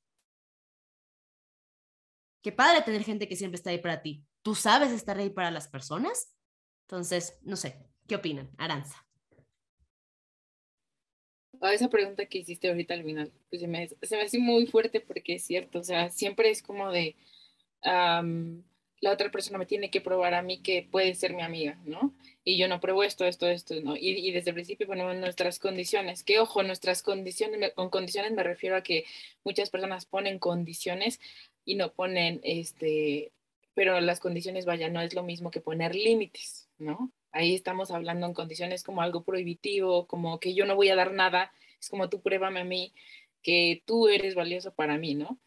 Qué padre tener gente que siempre está ahí para ti. ¿Tú sabes estar ahí para las personas? Entonces, no sé, ¿qué opinan? Aranza a esa pregunta que hiciste ahorita al final, pues se me, se me hace muy fuerte porque es cierto, o sea, siempre es como de, la otra persona me tiene que probar a mí que puede ser mi amiga, ¿no? Y yo no pruebo esto, esto, esto, ¿no? Y, desde el principio ponemos nuestras condiciones, que ojo, nuestras condiciones, con condiciones me refiero a que muchas personas ponen condiciones y no ponen, este, pero las condiciones, vaya, no es lo mismo que poner límites, ¿no? Ahí estamos hablando en condiciones como algo prohibitivo, como que yo no voy a dar nada, es como tú pruébame a mí que tú eres valioso para mí, ¿no?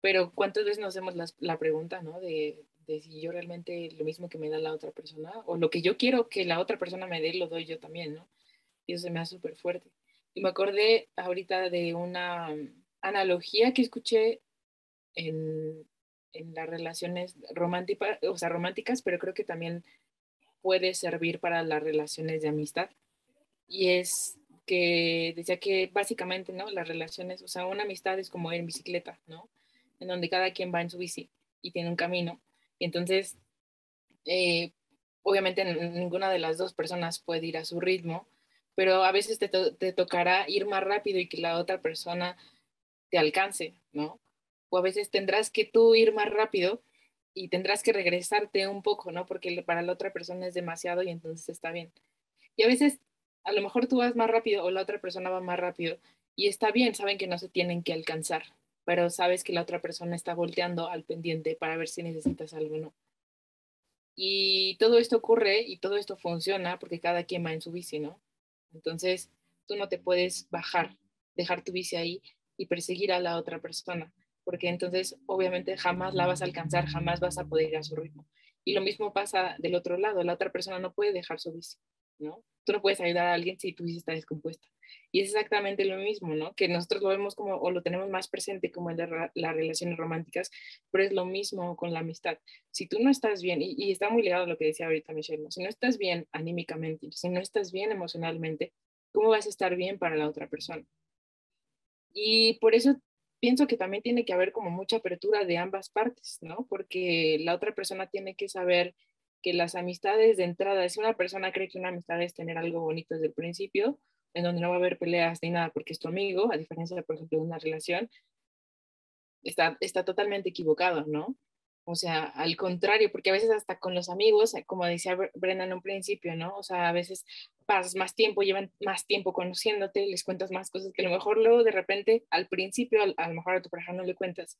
Pero ¿cuántas veces nos hacemos la, pregunta, ¿no? De, de, si yo realmente lo mismo que me da la otra persona o lo que yo quiero que la otra persona me dé, lo doy yo también, ¿no? Y eso me hace súper fuerte. Y me acordé ahorita de una analogía que escuché en, en las relaciones románticas, o sea, románticas, pero creo que también puede servir para las relaciones de amistad. Y es que decía que básicamente, ¿no? Las relaciones, o sea, una amistad es como ir en bicicleta, ¿no? En donde cada quien va en su bici y tiene un camino. Y entonces, eh, obviamente ninguna de las dos personas puede ir a su ritmo, pero a veces te, te tocará ir más rápido y que la otra persona te alcance, ¿no? O a veces tendrás que tú ir más rápido y tendrás que regresarte un poco, ¿no? Porque para la otra persona es demasiado y entonces está bien. Y a veces a lo mejor tú vas más rápido o la otra persona va más rápido y está bien, saben que no se tienen que alcanzar, pero sabes que la otra persona está volteando al pendiente para ver si necesitas algo no. Y todo esto ocurre y todo esto funciona porque cada quien va en su bici, ¿no? Entonces, tú no te puedes bajar, dejar tu bici ahí y perseguir a la otra persona porque entonces obviamente jamás la vas a alcanzar, jamás vas a poder ir a su ritmo. Y lo mismo pasa del otro lado, la otra persona no puede dejar su bici. Tú no puedes ayudar a alguien si tu bici está descompuesta. Y es exactamente lo mismo, ¿no? Que nosotros lo vemos como, o lo tenemos más presente como en las relaciones románticas, pero es lo mismo con la amistad. Si tú no estás bien, y, está muy ligado a lo que decía ahorita Michelle, si no estás bien anímicamente, si no estás bien emocionalmente, ¿cómo vas a estar bien para la otra persona? Y por eso pienso que también tiene que haber como mucha apertura de ambas partes, ¿no? Porque la otra persona tiene que saber que las amistades de entrada, si una persona cree que una amistad es tener algo bonito desde el principio, en donde no va a haber peleas ni nada porque es tu amigo, a diferencia, por ejemplo, de una relación, está, está totalmente equivocado, ¿no? O sea, al contrario, porque a veces hasta con los amigos, eh, como decía Brenda en un principio, ¿no? O sea, a veces pasas más tiempo, llevan más tiempo conociéndote, les cuentas más cosas que a lo mejor luego de repente al principio a lo mejor a tu pareja no le cuentas,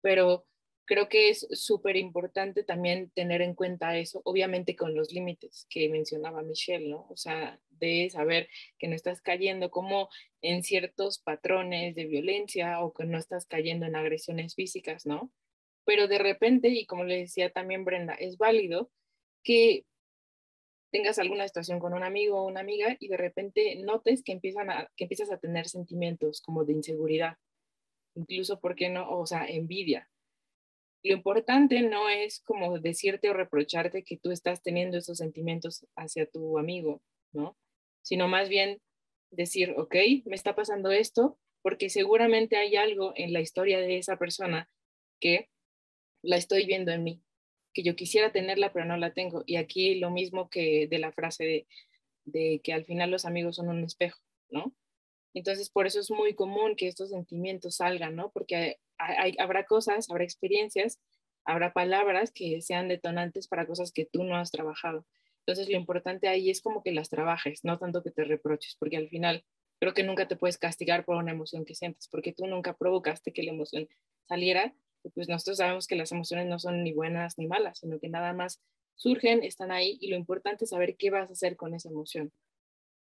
pero creo que es súper importante también tener en cuenta eso, obviamente con los límites que mencionaba Michelle, ¿no? O sea, de saber que no estás cayendo como en ciertos patrones de violencia o que no estás cayendo en agresiones físicas, ¿no? Pero de repente, y como le decía también Brenda, es válido que tengas alguna situación con un amigo o una amiga y de repente notes que, empiezan que empiezas a tener sentimientos como de inseguridad, incluso, ¿por qué no? O sea, envidia. Lo importante no es como decirte o reprocharte que tú estás teniendo esos sentimientos hacia tu amigo, ¿no? Sino más bien decir, ok, me está pasando esto porque seguramente hay algo en la historia de esa persona que la estoy viendo en mí, que yo quisiera tenerla, pero no la tengo. Y aquí lo mismo que de la frase de, que al final los amigos son un espejo, ¿no? Entonces, por eso es muy común que estos sentimientos salgan, ¿no? Porque habrá cosas, habrá experiencias, habrá palabras que sean detonantes para cosas que tú no has trabajado. Entonces, lo importante ahí es como que las trabajes, no tanto que te reproches, porque al final creo que nunca te puedes castigar por una emoción que sientes, porque tú nunca provocaste que la emoción saliera. Pues nosotros sabemos que las emociones no son ni buenas ni malas, sino que nada más surgen, están ahí y lo importante es saber qué vas a hacer con esa emoción.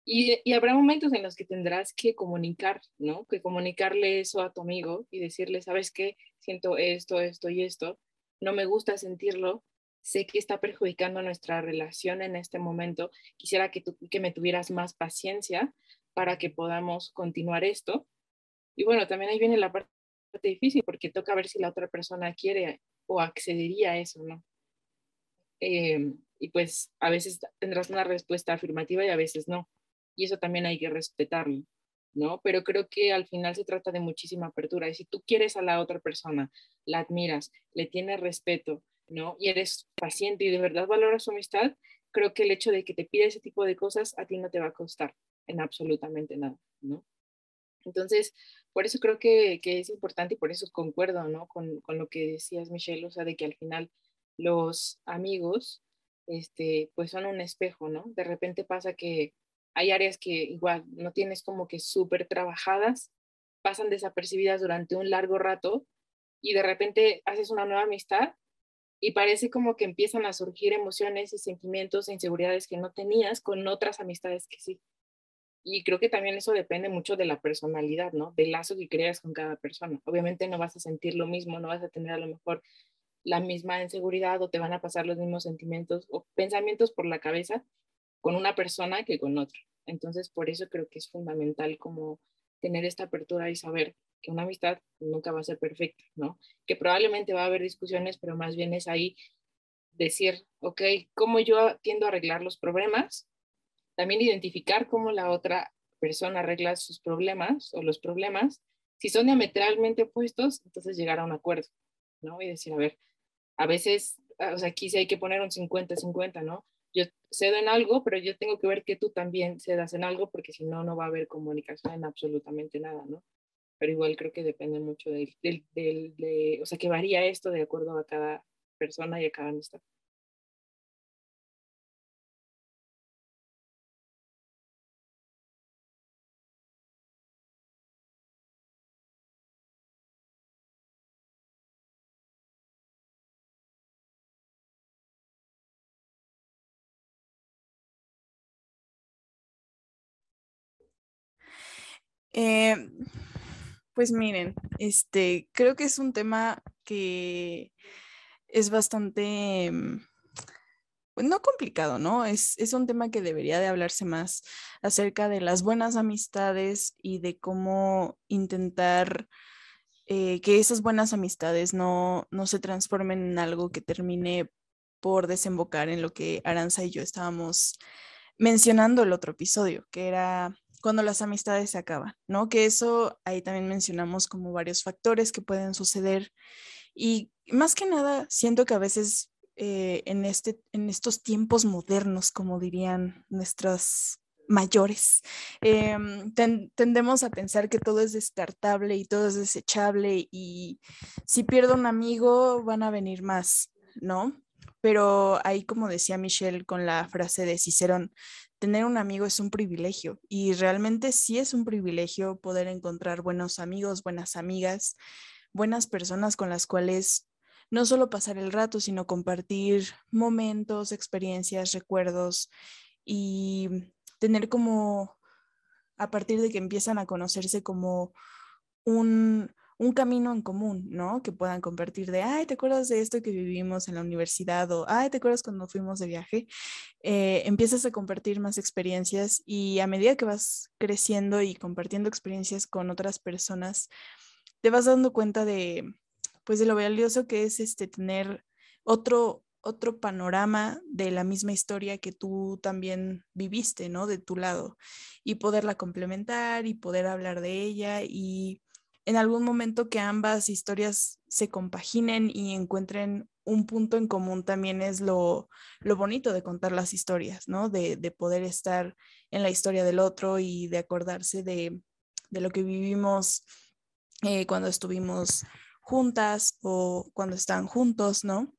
Y, y, habrá momentos en los que tendrás que comunicar, ¿no? Que comunicarle eso a tu amigo y decirle, ¿sabes qué? Siento esto, esto y esto. No me gusta sentirlo. Sé que está perjudicando nuestra relación en este momento. Quisiera que, tú, que me tuvieras más paciencia para que podamos continuar esto. Y bueno, también ahí viene la parte difícil porque toca ver si la otra persona quiere o accedería a eso, ¿no? Eh, y pues a veces tendrás una respuesta afirmativa y a veces no. Y eso también hay que respetarlo, ¿no? Pero creo que al final se trata de muchísima apertura. Y si tú quieres a la otra persona, la admiras, le tienes respeto, ¿no? Y eres paciente y de verdad valoras su amistad, creo que el hecho de que te pida ese tipo de cosas a ti no te va a costar en absolutamente nada, ¿no? Entonces, por eso creo que, que es importante y por eso concuerdo, ¿no? Con, con, lo que decías, Michelle, o sea, de que al final los amigos, este, pues son un espejo, ¿no? De repente pasa que hay áreas que igual no tienes como que súper trabajadas, pasan desapercibidas durante un largo rato y de repente haces una nueva amistad y parece como que empiezan a surgir emociones y sentimientos e inseguridades que no tenías con otras amistades que sí. Y creo que también eso depende mucho de la personalidad, ¿no? Del lazo que creas con cada persona. Obviamente no vas a sentir lo mismo, no vas a tener a lo mejor la misma inseguridad o te van a pasar los mismos sentimientos o pensamientos por la cabeza con una persona que con otra. Entonces, por eso creo que es fundamental como tener esta apertura y saber que una amistad nunca va a ser perfecta, ¿no? Que probablemente va a haber discusiones, pero más bien es ahí decir, ok, ¿cómo yo tiendo a arreglar los problemas? También identificar cómo la otra persona arregla sus problemas o los problemas. Si son diametralmente opuestos, entonces llegar a un acuerdo, ¿no? Y decir, a ver, a veces, ah, o sea, aquí sí hay que poner un 50-50, ¿no? Yo cedo en algo, pero yo tengo que ver que tú también cedas en algo, porque si no, no va a haber comunicación en absolutamente nada, ¿no? Pero igual creo que depende mucho del, del, del de, o sea, que varía esto de acuerdo a cada persona y a cada amistad. Eh, pues miren, este, creo que es un tema que es bastante, mm, pues no complicado, ¿no? Es, es, un tema que debería de hablarse más acerca de las buenas amistades y de cómo intentar eh, que esas buenas amistades no, no se transformen en algo que termine por desembocar en lo que Aranza y yo estábamos mencionando el otro episodio, que era cuando las amistades se acaban, ¿no? Que eso ahí también mencionamos como varios factores que pueden suceder y más que nada siento que a veces eh, en, este, en estos tiempos modernos, como dirían nuestras mayores, em, tendemos a pensar que todo es descartable y todo es desechable y si pierdo un amigo van a venir más, ¿no? Pero ahí, como decía Michelle con la frase de Cicerón, tener un amigo es un privilegio y realmente sí es un privilegio poder encontrar buenos amigos, buenas amigas, buenas personas con las cuales no solo pasar el rato, sino compartir momentos, experiencias, recuerdos y tener como, a partir de que empiezan a conocerse como un, un camino en común, ¿no? Que puedan compartir de, ay, ¿te acuerdas de esto que vivimos en la universidad? O, ay, ¿te acuerdas cuando fuimos de viaje? Eh, empiezas a compartir más experiencias y a medida que vas creciendo y compartiendo experiencias con otras personas, te vas dando cuenta de, pues, de lo valioso que es este tener otro otro panorama de la misma historia que tú también viviste, ¿no? De tu lado y poderla complementar y poder hablar de ella y en algún momento que ambas historias se compaginen y encuentren un punto en común también es lo, bonito de contar las historias, ¿no? De, poder estar en la historia del otro y de acordarse de, lo que vivimos eh, cuando estuvimos juntas o cuando están juntos, ¿no?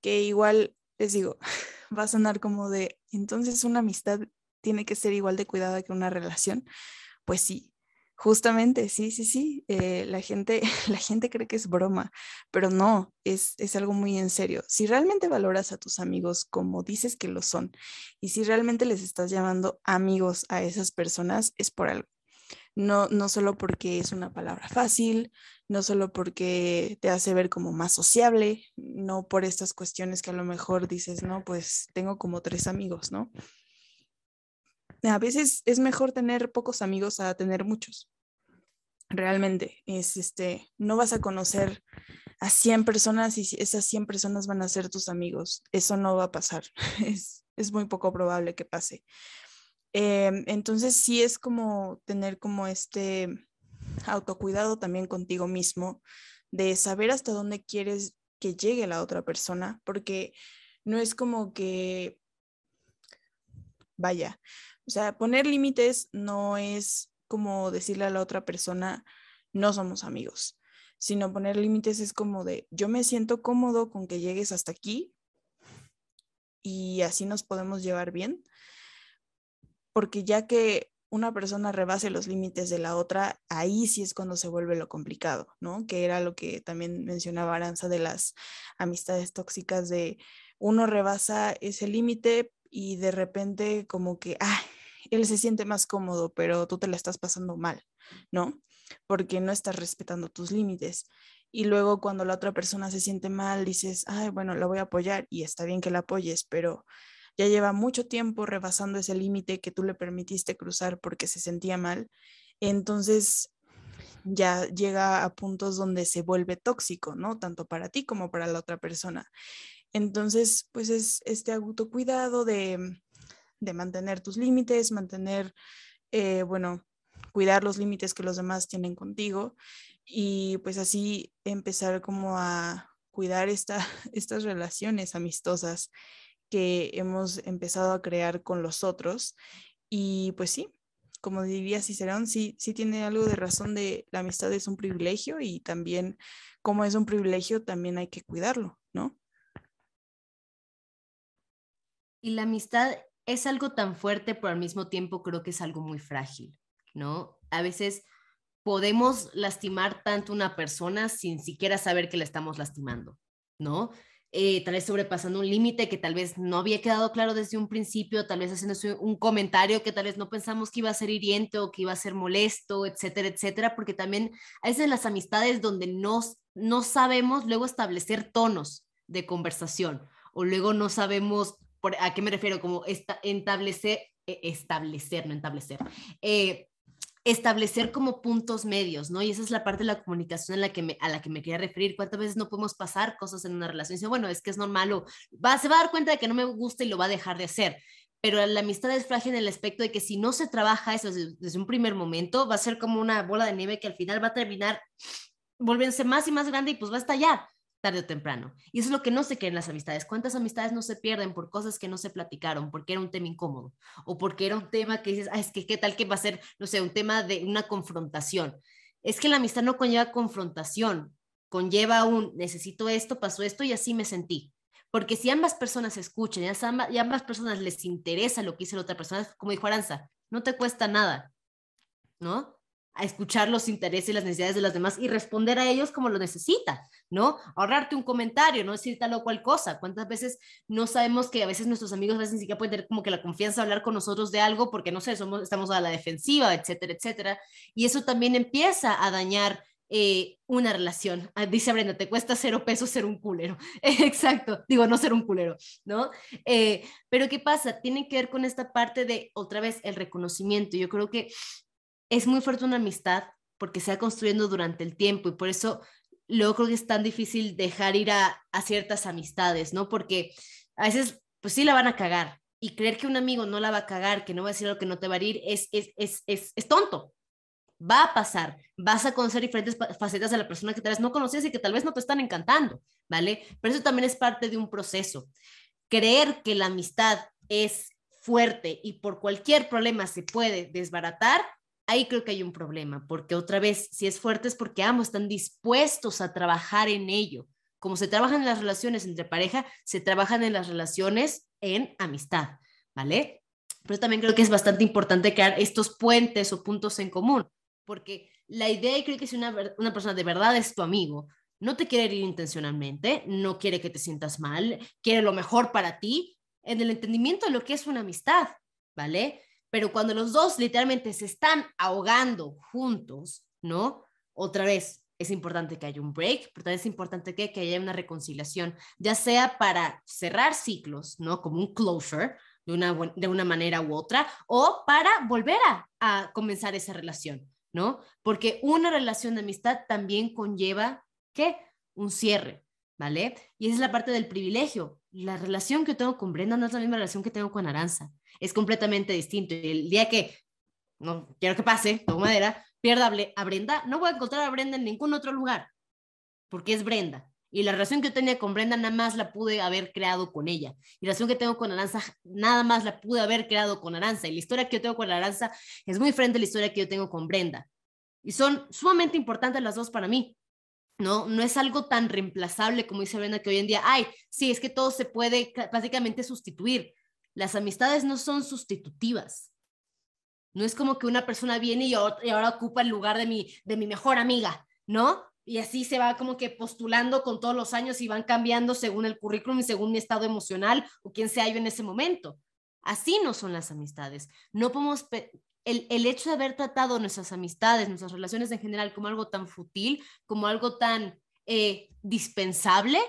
Que igual, les digo, va a sonar como de, entonces una amistad tiene que ser igual de cuidada que una relación, Pues sí, Justamente, sí, sí, sí. Eh, la, gente, la gente cree que es broma, pero no, es, es algo muy en serio. Si realmente valoras a tus amigos como dices que lo son, y si realmente les estás llamando amigos a esas personas, es por algo. No, no solo porque es una palabra fácil, no solo porque te hace ver como más sociable, no por estas cuestiones que a lo mejor dices, no, pues tengo como tres amigos, ¿no? a veces es mejor tener pocos amigos a tener muchos. Realmente, es este, no vas a conocer a 100 personas y esas 100 personas van a ser tus amigos. Eso no va a pasar. Es, muy poco probable que pase. Em, entonces, sí es como tener como este autocuidado también contigo mismo, de saber hasta dónde quieres que llegue la otra persona, porque no es como que, vaya, o sea, poner límites no es como decirle a la otra persona, no somos amigos, sino poner límites es como de, yo me siento cómodo con que llegues hasta aquí y así nos podemos llevar bien, porque ya que una persona rebase los límites de la otra, ahí sí es cuando se vuelve lo complicado, ¿no? Que era lo que también mencionaba Aranza de las amistades tóxicas de uno rebasa ese límite y de repente como que, ah, él se siente más cómodo, pero tú te la estás pasando mal, ¿no? Porque no estás respetando tus límites. Y luego cuando la otra persona se siente mal, dices, ay, bueno, la voy a apoyar y está bien que la apoyes, pero ya lleva mucho tiempo rebasando ese límite que tú le permitiste cruzar porque se sentía mal. Entonces ya llega a puntos donde se vuelve tóxico, ¿no? Tanto para ti como para la otra persona. Entonces, pues es este autocuidado de de mantener tus límites, mantener, eh, bueno, cuidar los límites que los demás tienen contigo y pues así empezar como a cuidar esta, estas relaciones amistosas que hemos empezado a crear con los otros. Y pues sí, como diría Cicerón, sí, sí tiene algo de razón de la amistad es un privilegio y también como es un privilegio, también hay que cuidarlo, ¿no? Y la amistad es algo tan fuerte, pero al mismo tiempo creo que es algo muy frágil, ¿no? A veces podemos lastimar tanto una persona sin siquiera saber que la estamos lastimando, ¿no? Eh, tal vez sobrepasando un límite que tal vez no había quedado claro desde un principio, tal vez haciendo un comentario que tal vez no pensamos que iba a ser hiriente o que iba a ser molesto, etcétera, etcétera, porque también a veces las amistades donde no, no sabemos luego establecer tonos de conversación o luego no sabemos ¿A qué me refiero? Como establecer, e, establecer, no establecer, eh, establecer como puntos medios, ¿no? Y esa es la parte de la comunicación en la que a la que me quería referir. ¿Cuántas veces no podemos pasar cosas en una relación? Y dice, bueno, es que es normal o va, se va a dar cuenta de que no me gusta y lo va a dejar de hacer. Pero la amistad es frágil en el aspecto de que si no se trabaja eso desde, desde un primer momento, va a ser como una bola de nieve que al final va a terminar volviéndose más y más grande y pues va a estallar tarde o temprano. Y eso es lo que no se quiere en las amistades. ¿Cuántas amistades no se pierden por cosas que no se platicaron, porque era un tema incómodo o porque era un tema que dices, ah, es que qué tal que va a ser, no sé, un tema de una confrontación? Es que la amistad no conlleva confrontación, conlleva un necesito esto, pasó esto y así me sentí. Porque si ambas personas escuchan y ambas, y ambas personas les interesa lo que dice la otra persona, como dijo Aranza, no te cuesta nada, ¿no? A escuchar los intereses y las necesidades de las demás y responder a ellos como lo necesita, ¿no? Ahorrarte un comentario, no decir tal o cual cosa. ¿Cuántas veces no sabemos que a veces nuestros amigos a veces ni siquiera pueden tener como que la confianza de hablar con nosotros de algo porque, no sé, somos, estamos a la defensiva, etcétera, etcétera? Y eso también empieza a dañar eh, una relación. Ah, dice Brenda, te cuesta cero pesos ser un culero. Exacto, digo, no ser un culero, ¿no? Eh, pero ¿qué pasa? Tiene que ver con esta parte de, otra vez, el reconocimiento. Yo creo que es muy fuerte una amistad porque se va construyendo durante el tiempo y por eso luego creo que es tan difícil dejar ir a, ciertas amistades, ¿no? Porque a veces, pues sí la van a cagar y creer que un amigo no la va a cagar, que no va a decir algo que no te va a herir, es, es, es, es, es tonto. Va a pasar, vas a conocer diferentes facetas de la persona que tal vez no conoces y que tal vez no te están encantando, ¿vale? Pero eso también es parte de un proceso. Creer que la amistad es fuerte y por cualquier problema se puede desbaratar, ahí creo que hay un problema, porque otra vez, si es fuerte es porque ambos están dispuestos a trabajar en ello. Como se trabajan en las relaciones entre pareja, se trabajan en las relaciones en amistad, ¿vale? Pero también creo que es bastante importante crear estos puentes o puntos en común, porque la idea, y creo que si una, una persona de verdad es tu amigo, no te quiere herir intencionalmente, no quiere que te sientas mal, quiere lo mejor para ti, en el entendimiento de lo que es una amistad, ¿vale? Pero cuando los dos literalmente se están ahogando juntos, ¿no? Otra vez, es importante que haya un break, pero también es importante que, haya una reconciliación, ya sea para cerrar ciclos, ¿no? Como un closure, de una, de una manera u otra, o para volver a, a comenzar esa relación, ¿no? Porque una relación de amistad también conlleva, ¿qué? Un cierre, ¿vale? Y esa es la parte del privilegio. La relación que tengo con Brenda no es la misma relación que tengo con Aranza. Es completamente distinto. Y el día que, no quiero que pase, tomo madera, pierda a Brenda, no voy a encontrar a Brenda en ningún otro lugar, porque es Brenda. Y la relación que yo tenía con Brenda nada más la pude haber creado con ella. Y la relación que tengo con Aranza nada más la pude haber creado con Aranza. Y la historia que yo tengo con Aranza es muy diferente a la historia que yo tengo con Brenda. Y son sumamente importantes las dos para mí. ¿no? No es algo tan reemplazable como dice Brenda que hoy en día, ay, sí, es que todo se puede básicamente sustituir. Las amistades no son sustitutivas. No es como que una persona viene y, ahora ocupa el lugar de mi, de mi mejor amiga, ¿no? Y así se va como que postulando con todos los años y van cambiando según el currículum y según mi estado emocional o quién sea yo en ese momento. Así no son las amistades. No podemos el, hecho de haber tratado nuestras amistades, nuestras relaciones en general como algo tan fútil, como algo tan eh, dispensable,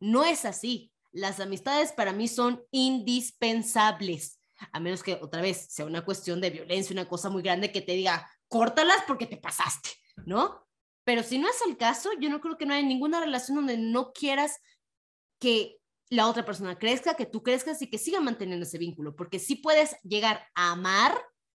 no es así. Las amistades para mí son indispensables, a menos que otra vez sea una cuestión de violencia, una cosa muy grande que te diga, córtalas porque te pasaste, ¿no? Pero si no es el caso, yo no creo que no haya ninguna relación donde no quieras que la otra persona crezca, que tú crezcas y que siga manteniendo ese vínculo, porque sí puedes llegar a amar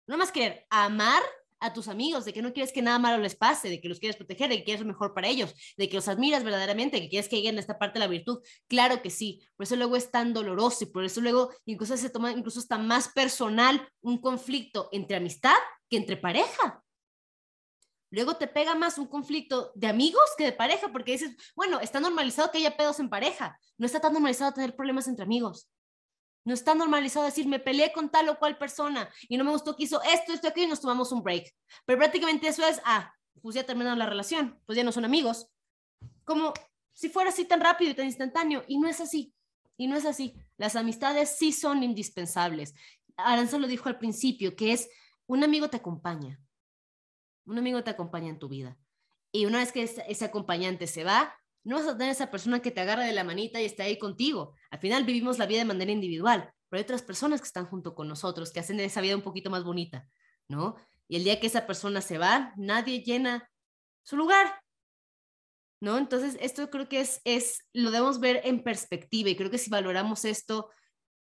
no más querer amar a tus amigos, de que no quieres que nada malo les pase, de que los quieres proteger, de que quieres lo mejor para ellos, de que los admiras verdaderamente, de que quieres que lleguen a esta parte de la virtud. Claro que sí, por eso luego es tan doloroso y por eso luego incluso se toma incluso está más personal un conflicto entre amistad que entre pareja. Luego te pega más un conflicto de amigos que de pareja, porque dices, bueno, está normalizado que haya pedos en pareja, no está tan normalizado tener problemas entre amigos. No está normalizado decir, me peleé con tal o cual persona y no me gustó que esto, esto, aquí y nos tomamos un break. Pero prácticamente eso es, ah, pues ya terminaron la relación, pues ya no son amigos. Como si fuera así tan rápido y tan instantáneo. Y no es así. Y no es así. Las amistades sí son indispensables. Aranza lo dijo al principio, que es, un amigo te acompaña. Un amigo te acompaña en tu vida. Y una vez que ese acompañante se va, no vas a tener esa persona que te agarra de la manita y está ahí contigo. Al final vivimos la vida de manera individual, pero hay otras personas que están junto con nosotros, que hacen esa vida un poquito más bonita, ¿no? Y el día que esa persona se va, nadie llena su lugar, ¿no? Entonces, esto creo que es, es lo debemos ver en perspectiva y creo que si valoramos esto,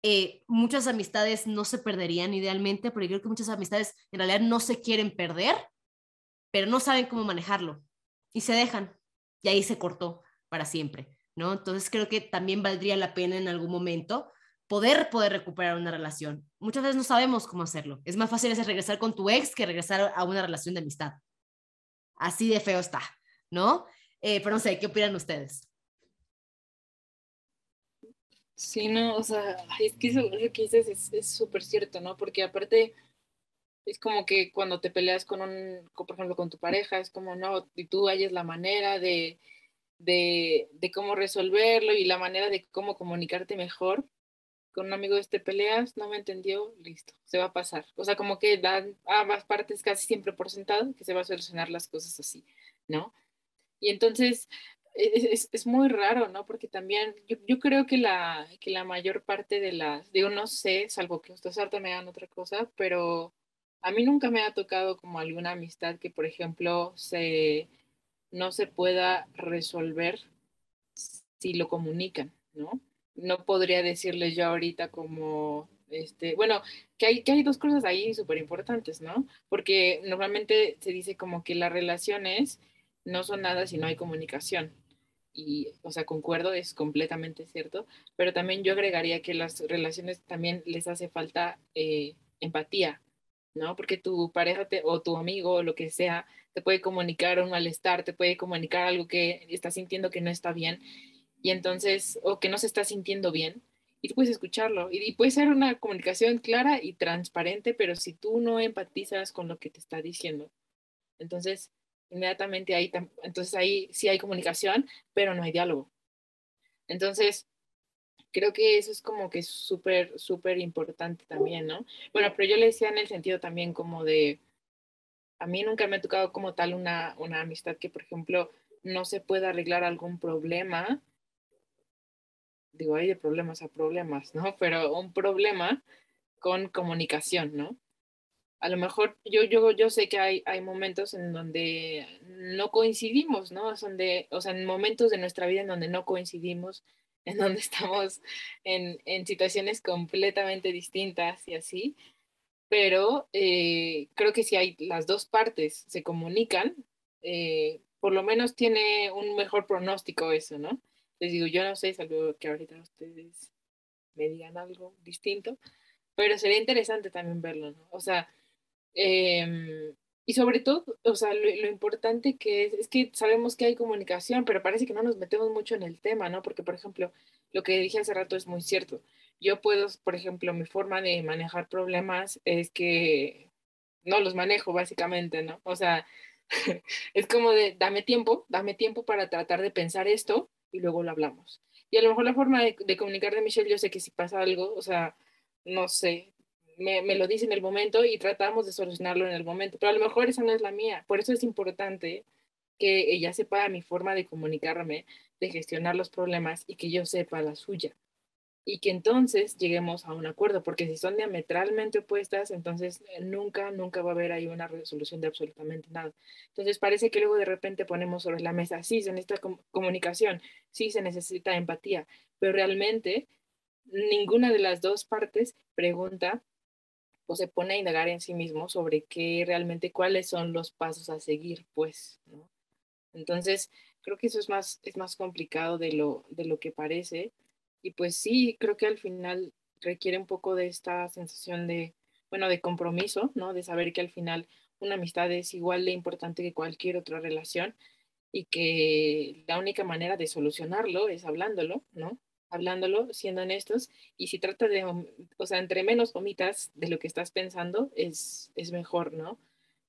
eh, muchas amistades no se perderían idealmente, porque creo que muchas amistades en realidad no se quieren perder, pero no saben cómo manejarlo y se dejan y ahí se cortó para siempre, ¿no? Entonces creo que también valdría la pena en algún momento poder poder recuperar una relación. Muchas veces no sabemos cómo hacerlo. Es más fácil regresar con tu ex que regresar a una relación de amistad. Así de feo está, ¿no? Eh, pero no sé, ¿qué opinan ustedes? Sí, no, o sea, es que eso, lo que dices es súper cierto, ¿no? Porque aparte es como que cuando te peleas con un, por ejemplo, con tu pareja, es como, no, y tú halles la manera de, de, cómo resolverlo y la manera de cómo comunicarte mejor. Con un amigo de este peleas, no me entendió, listo, se va a pasar. O sea, como que dan ambas partes casi siempre por sentado que se va a solucionar las cosas así, ¿no? Y entonces es, es, muy raro, ¿no? Porque también yo, yo, creo que la, que la mayor parte de las, digo, no sé, salvo que ustedes ahorita me hagan otra cosa, pero a mí nunca me ha tocado como alguna amistad que, por ejemplo, se, no se pueda resolver si lo comunican, ¿no? No podría decirles yo ahorita como, este, bueno, que hay, que hay dos cosas ahí súper importantes, ¿no? Porque normalmente se dice como que las relaciones no son nada si no hay comunicación. Y, o sea, concuerdo, es completamente cierto, pero también yo agregaría que las relaciones también les hace falta eh, empatía, ¿no? Porque tu pareja o tu amigo o lo que sea te puede comunicar un malestar, te puede comunicar algo que está sintiendo que no está bien y entonces, o que no se está sintiendo bien. y puedes escucharlo. Y, puede ser una comunicación clara y transparente, pero si tú no empatizas con lo que te está diciendo, entonces inmediatamente ahí, entonces ahí sí hay comunicación, pero no hay diálogo. Entonces, creo que eso es como que súper, súper importante también, ¿no? Bueno, pero yo le decía en el sentido también como de, a mí nunca me ha tocado como tal una, una amistad que, por ejemplo, no se pueda arreglar algún problema digo, hay de problemas a problemas, ¿no? Pero un problema con comunicación, ¿no? A lo mejor yo, yo, yo sé que hay, hay momentos en donde no coincidimos, ¿no? Son de, o sea, en momentos de nuestra vida en donde no coincidimos, en donde estamos en, en situaciones completamente distintas y así, pero eh, creo que si hay las dos partes se comunican, eh, por lo menos tiene un mejor pronóstico eso, ¿no? Les digo, yo no sé, salvo que ahorita ustedes me digan algo distinto, pero sería interesante también verlo, ¿no? O sea, em, y sobre todo, o sea, lo, importante que es, es que sabemos que hay comunicación, pero parece que no nos metemos mucho en el tema, ¿no? Porque, por ejemplo, lo que dije hace rato es muy cierto. Yo puedo, por ejemplo, mi forma de manejar problemas es que no los manejo, básicamente, ¿no? O sea, es como de, dame tiempo, dame tiempo para tratar de pensar esto y luego lo hablamos. Y a lo mejor la forma de, comunicar de Michelle, yo sé que si pasa algo, o sea, no sé, me, me, lo dice en el momento y tratamos de solucionarlo en el momento, pero a lo mejor esa no es la mía. Por eso es importante que ella sepa mi forma de comunicarme, de gestionar los problemas y que yo sepa la suya y que entonces lleguemos a un acuerdo, porque si son diametralmente opuestas, entonces eh, nunca, nunca va a haber ahí una resolución de absolutamente nada. Entonces parece que luego de repente ponemos sobre la mesa, sí, se necesita comunicación, sí, se necesita empatía, pero realmente ninguna de las dos partes pregunta o se pone a indagar en sí mismo sobre qué realmente, cuáles son los pasos a seguir, pues, ¿no? Entonces, creo que eso es más, es más complicado de lo, de lo que parece y pues sí, creo que al final requiere un poco de esta sensación de, bueno, de compromiso, ¿no? De saber que al final una amistad es igual de importante que cualquier otra relación y que la única manera de solucionarlo es hablándolo, ¿no? Hablándolo, siendo honestos, y si trata de, o sea, entre menos omitas de lo que estás pensando, es, es mejor, ¿no?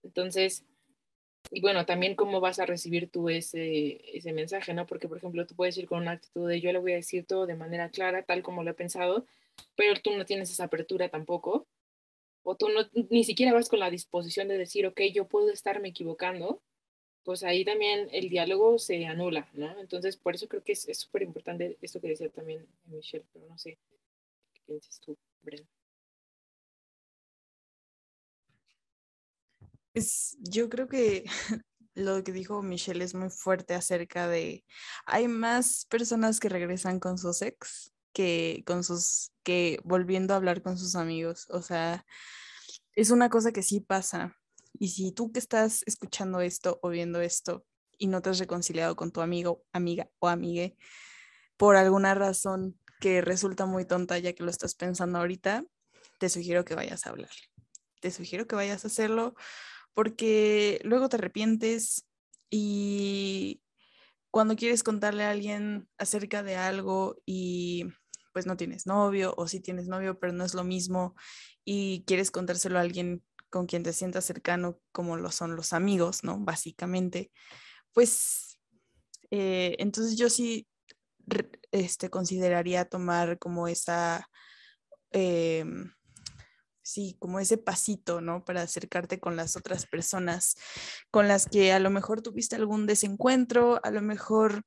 Entonces, y bueno, también cómo vas a recibir tú ese, ese mensaje, ¿no? Porque, por ejemplo, tú puedes ir con una actitud de yo le voy a decir todo de manera clara, tal como lo he pensado, pero tú no tienes esa apertura tampoco, o tú no, ni siquiera vas con la disposición de decir, ok, yo puedo estarme equivocando, pues ahí también el diálogo se anula, ¿no? Entonces, por eso creo que es súper importante esto que decía también Michelle, pero no sé, ¿qué piensas tú, Brenda? Yo creo que lo que dijo Michelle es muy fuerte acerca de, hay más personas que regresan con sus ex que con sus, que volviendo a hablar con sus amigos. O sea, es una cosa que sí pasa. Y si tú que estás escuchando esto o viendo esto y no te has reconciliado con tu amigo, amiga o amigue por alguna razón que resulta muy tonta ya que lo estás pensando ahorita, te sugiero que vayas a hablar. Te sugiero que vayas a hacerlo porque luego te arrepientes y cuando quieres contarle a alguien acerca de algo y pues no tienes novio o sí tienes novio pero no es lo mismo y quieres contárselo a alguien con quien te sientas cercano como lo son los amigos, ¿no? Básicamente, pues eh, entonces yo sí este, consideraría tomar como esa... Em, sí, como ese pasito, ¿no? Para acercarte con las otras personas con las que a lo mejor tuviste algún desencuentro, a lo mejor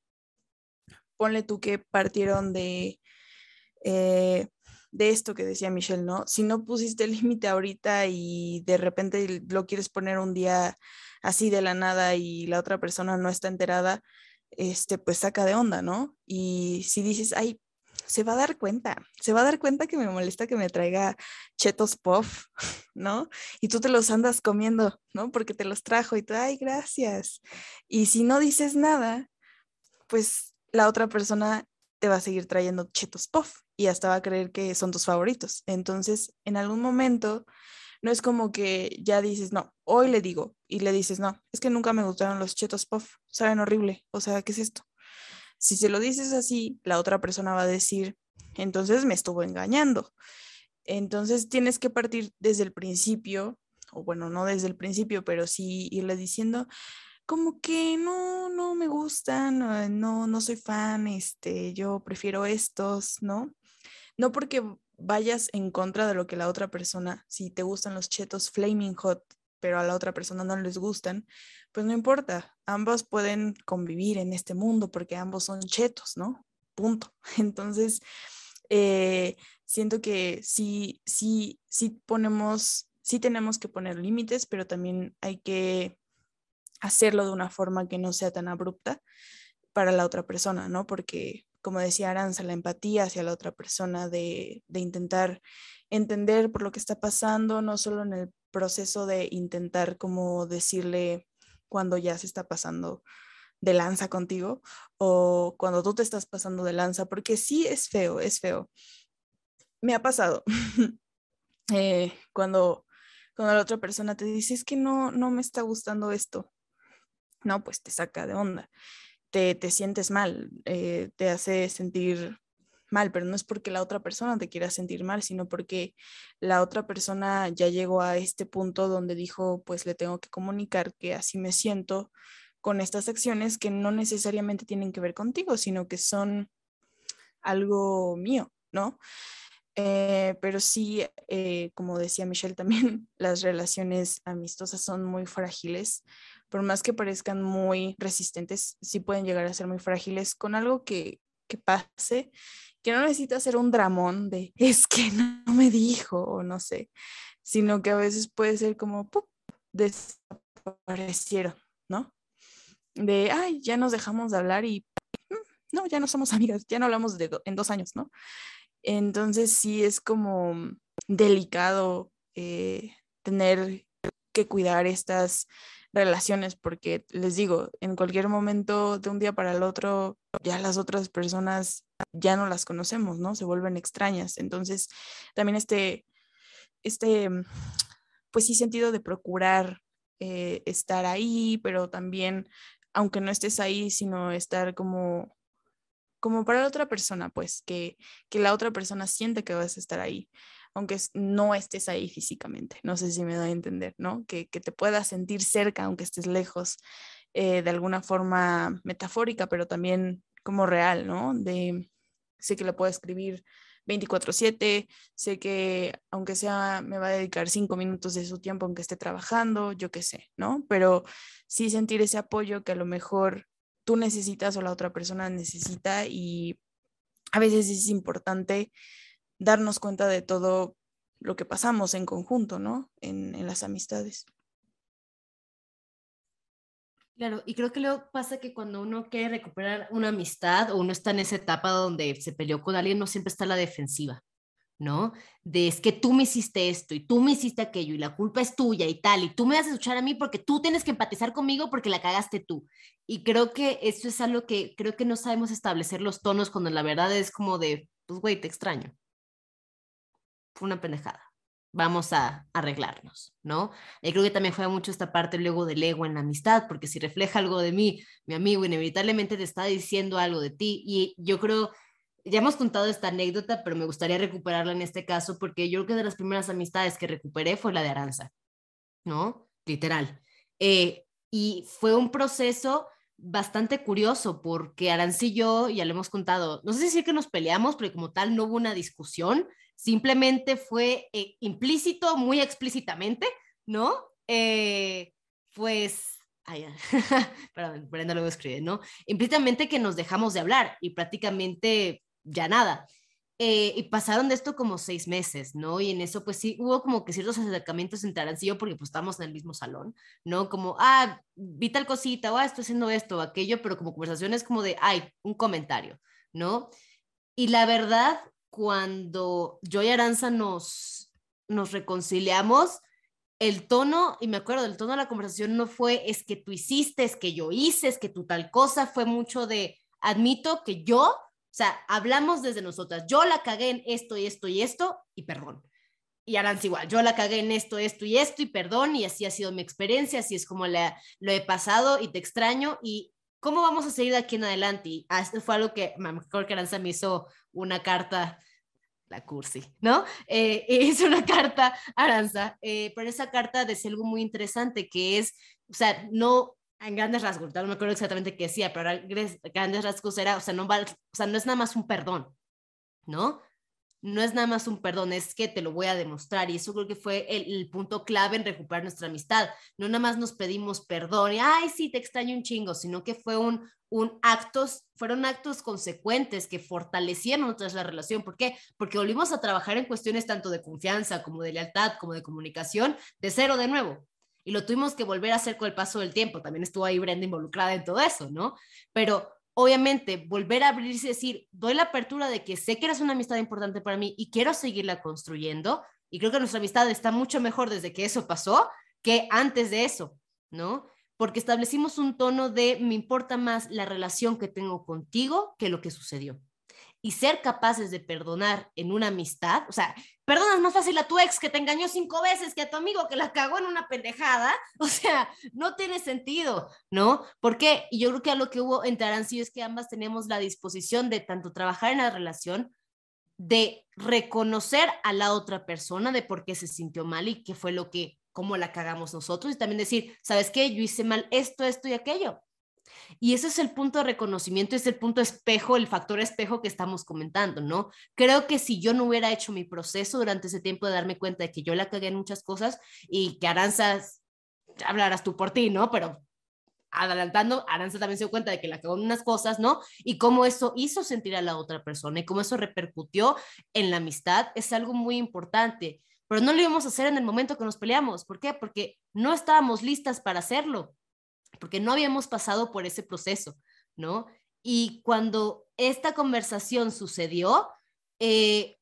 ponle tú que partieron de, eh, de esto que decía Michelle, ¿no? Si no pusiste el límite ahorita y de repente lo quieres poner un día así de la nada y la otra persona no está enterada, este, pues saca de onda, ¿no? Y si dices, ay, se va a dar cuenta, se va a dar cuenta que me molesta que me traiga chetos puff, ¿no? Y tú te los andas comiendo, ¿no? Porque te los trajo y tú, ay, gracias. Y si no dices nada, pues la otra persona te va a seguir trayendo chetos puff y hasta va a creer que son tus favoritos. Entonces, en algún momento, no es como que ya dices, no, hoy le digo y le dices, no, es que nunca me gustaron los chetos puff, saben horrible, o sea, ¿qué es esto? Si se lo dices así, la otra persona va a decir, entonces me estuvo engañando. Entonces tienes que partir desde el principio, o bueno, no desde el principio, pero sí irle diciendo, como que no, no me gustan, no, no soy fan, este, yo prefiero estos, ¿no? No porque vayas en contra de lo que la otra persona, si te gustan los chetos flaming hot, pero a la otra persona no les gustan, pues no importa, ambos pueden convivir en este mundo porque ambos son chetos, ¿no? Punto. Entonces, eh, siento que sí, sí, sí ponemos, sí tenemos que poner límites, pero también hay que hacerlo de una forma que no sea tan abrupta para la otra persona, ¿no? Porque, como decía Aranza, la empatía hacia la otra persona, de, de intentar entender por lo que está pasando, no solo en el proceso de intentar como decirle cuando ya se está pasando de lanza contigo o cuando tú te estás pasando de lanza, porque sí es feo, es feo. Me ha pasado eh, cuando, cuando la otra persona te dice, es que no, no me está gustando esto, no, pues te saca de onda, te, te sientes mal, eh, te hace sentir mal, pero no es porque la otra persona te quiera sentir mal, sino porque la otra persona ya llegó a este punto donde dijo, pues le tengo que comunicar que así me siento con estas acciones que no necesariamente tienen que ver contigo, sino que son algo mío, ¿no? Eh, pero sí, eh, como decía Michelle también, las relaciones amistosas son muy frágiles, por más que parezcan muy resistentes, sí pueden llegar a ser muy frágiles con algo que, que pase que no necesita ser un dramón de es que no me dijo o no sé, sino que a veces puede ser como desaparecieron, ¿no? De, ay, ya nos dejamos de hablar y mm, no, ya no somos amigas, ya no hablamos de en dos años, ¿no? Entonces sí es como delicado eh, tener que cuidar estas relaciones porque les digo, en cualquier momento de un día para el otro, ya las otras personas ya no las conocemos, ¿no? Se vuelven extrañas. Entonces, también este, este, pues sí, sentido de procurar eh, estar ahí, pero también, aunque no estés ahí, sino estar como como para la otra persona, pues, que, que la otra persona siente que vas a estar ahí, aunque no estés ahí físicamente. No sé si me da a entender, ¿no? Que, te puedas sentir cerca, aunque estés lejos, eh, de alguna forma metafórica, pero también como real, ¿no? De, sé que le puedo escribir 24/7, sé que aunque sea, me va a dedicar cinco minutos de su tiempo, aunque esté trabajando, yo qué sé, ¿no? Pero sí sentir ese apoyo que a lo mejor tú necesitas o la otra persona necesita y a veces es importante darnos cuenta de todo lo que pasamos en conjunto, ¿no? En, las amistades. Claro, y creo que luego pasa que cuando uno quiere recuperar una amistad o uno está en esa etapa donde se peleó con alguien, no siempre está a la defensiva, ¿no? De es que tú me hiciste esto y tú me hiciste aquello y la culpa es tuya y tal, y tú me vas a escuchar a mí porque tú tienes que empatizar conmigo porque la cagaste tú. Y creo que eso es algo que creo que no sabemos establecer los tonos cuando la verdad es como de, pues güey, te extraño. Fue una pendejada vamos a arreglarnos, ¿no? Y creo que también fue mucho esta parte luego del ego en la amistad, porque si refleja algo de mí, mi amigo inevitablemente te está diciendo algo de ti. Y yo creo, ya hemos contado esta anécdota, pero me gustaría recuperarla en este caso, porque yo creo que de las primeras amistades que recuperé fue la de Aranza, ¿no? Literal. Eh, y fue un proceso bastante curioso porque Aranza y yo, ya lo hemos contado, no sé si decir que nos peleamos, pero como tal no hubo una discusión, simplemente fue eh, implícito, muy explícitamente, ¿no? Eh, pues, ay, perdón, Brenda luego escribe, ¿no? Implícitamente que nos dejamos de hablar y prácticamente ya nada. Eh, y pasaron de esto como seis meses, ¿no? Y en eso, pues sí, hubo como que ciertos acercamientos entre Arancillo porque pues estábamos en el mismo salón, ¿no? Como, ah, vi tal cosita, o ah, estoy haciendo esto aquello, pero como conversaciones como de, ay, un comentario, ¿no? Y la verdad, cuando yo y Aranza nos, nos reconciliamos, el tono, y me acuerdo, el tono de la conversación no fue es que tú hiciste, es que yo hice, es que tú tal cosa, fue mucho de admito que yo, o sea, hablamos desde nosotras, yo la cagué en esto y esto y esto y perdón. Y Aranza igual, yo la cagué en esto, esto y esto y perdón y así ha sido mi experiencia, así es como la, lo he pasado y te extraño y cómo vamos a seguir de aquí en adelante. Y fue algo que me acuerdo que Aranza me hizo una carta, la cursi, ¿no? Eh, una carta, Aranza, eh, pero esa carta decía algo muy interesante, que es, o sea, no en grandes rasgos, no me acuerdo exactamente qué decía, pero en grandes rasgos era, o sea, no, va, o sea, no es nada más un perdón, ¿no? No es nada más un perdón, es que te lo voy a demostrar. Y eso creo que fue el, punto clave en recuperar nuestra amistad. No nada más nos pedimos perdón y, ay, sí, te extraño un chingo, sino que fue un, actos, fueron actos consecuentes que fortalecieron otra la relación. ¿Por qué? Porque volvimos a trabajar en cuestiones tanto de confianza como de lealtad, como de comunicación, de cero de nuevo y lo tuvimos que volver a hacer con el paso del tiempo. También estuvo ahí Brenda involucrada en todo eso, ¿no? Pero obviamente volver a abrirse y decir, doy la apertura de que sé que eres una amistad importante para mí y quiero seguirla construyendo. Y creo que nuestra amistad está mucho mejor desde que eso pasó que antes de eso, ¿no? Porque establecimos un tono de me importa más la relación que tengo contigo que lo que sucedió y ser capaces de perdonar en una amistad, o sea, perdonas más fácil a tu ex que te engañó cinco veces que a tu amigo que la cagó en una pendejada, o sea, no tiene sentido, ¿no? Porque yo creo que a lo que hubo entre Arancio es que ambas teníamos la disposición de tanto trabajar en la relación, de reconocer a la otra persona de por qué se sintió mal y qué fue lo que, cómo la cagamos nosotros y también decir, ¿sabes qué? Yo hice mal esto, esto y aquello y ese es el punto de reconocimiento, es el punto espejo, el factor espejo que estamos comentando, ¿no? Creo que si yo no hubiera hecho mi proceso durante ese tiempo de darme cuenta de que yo la cagué en muchas cosas y que Aranza, hablarás tú por ti, ¿no? Pero adelantando, Aranza también se dio cuenta de que la cagó en unas cosas, ¿no? Y cómo eso hizo sentir a la otra persona y cómo eso repercutió en la amistad es algo muy importante. Pero no lo íbamos a hacer en el momento que nos peleamos. ¿Por qué? Porque no estábamos listas para hacerlo porque no habíamos pasado por ese proceso, ¿no? Y cuando esta conversación sucedió, eh,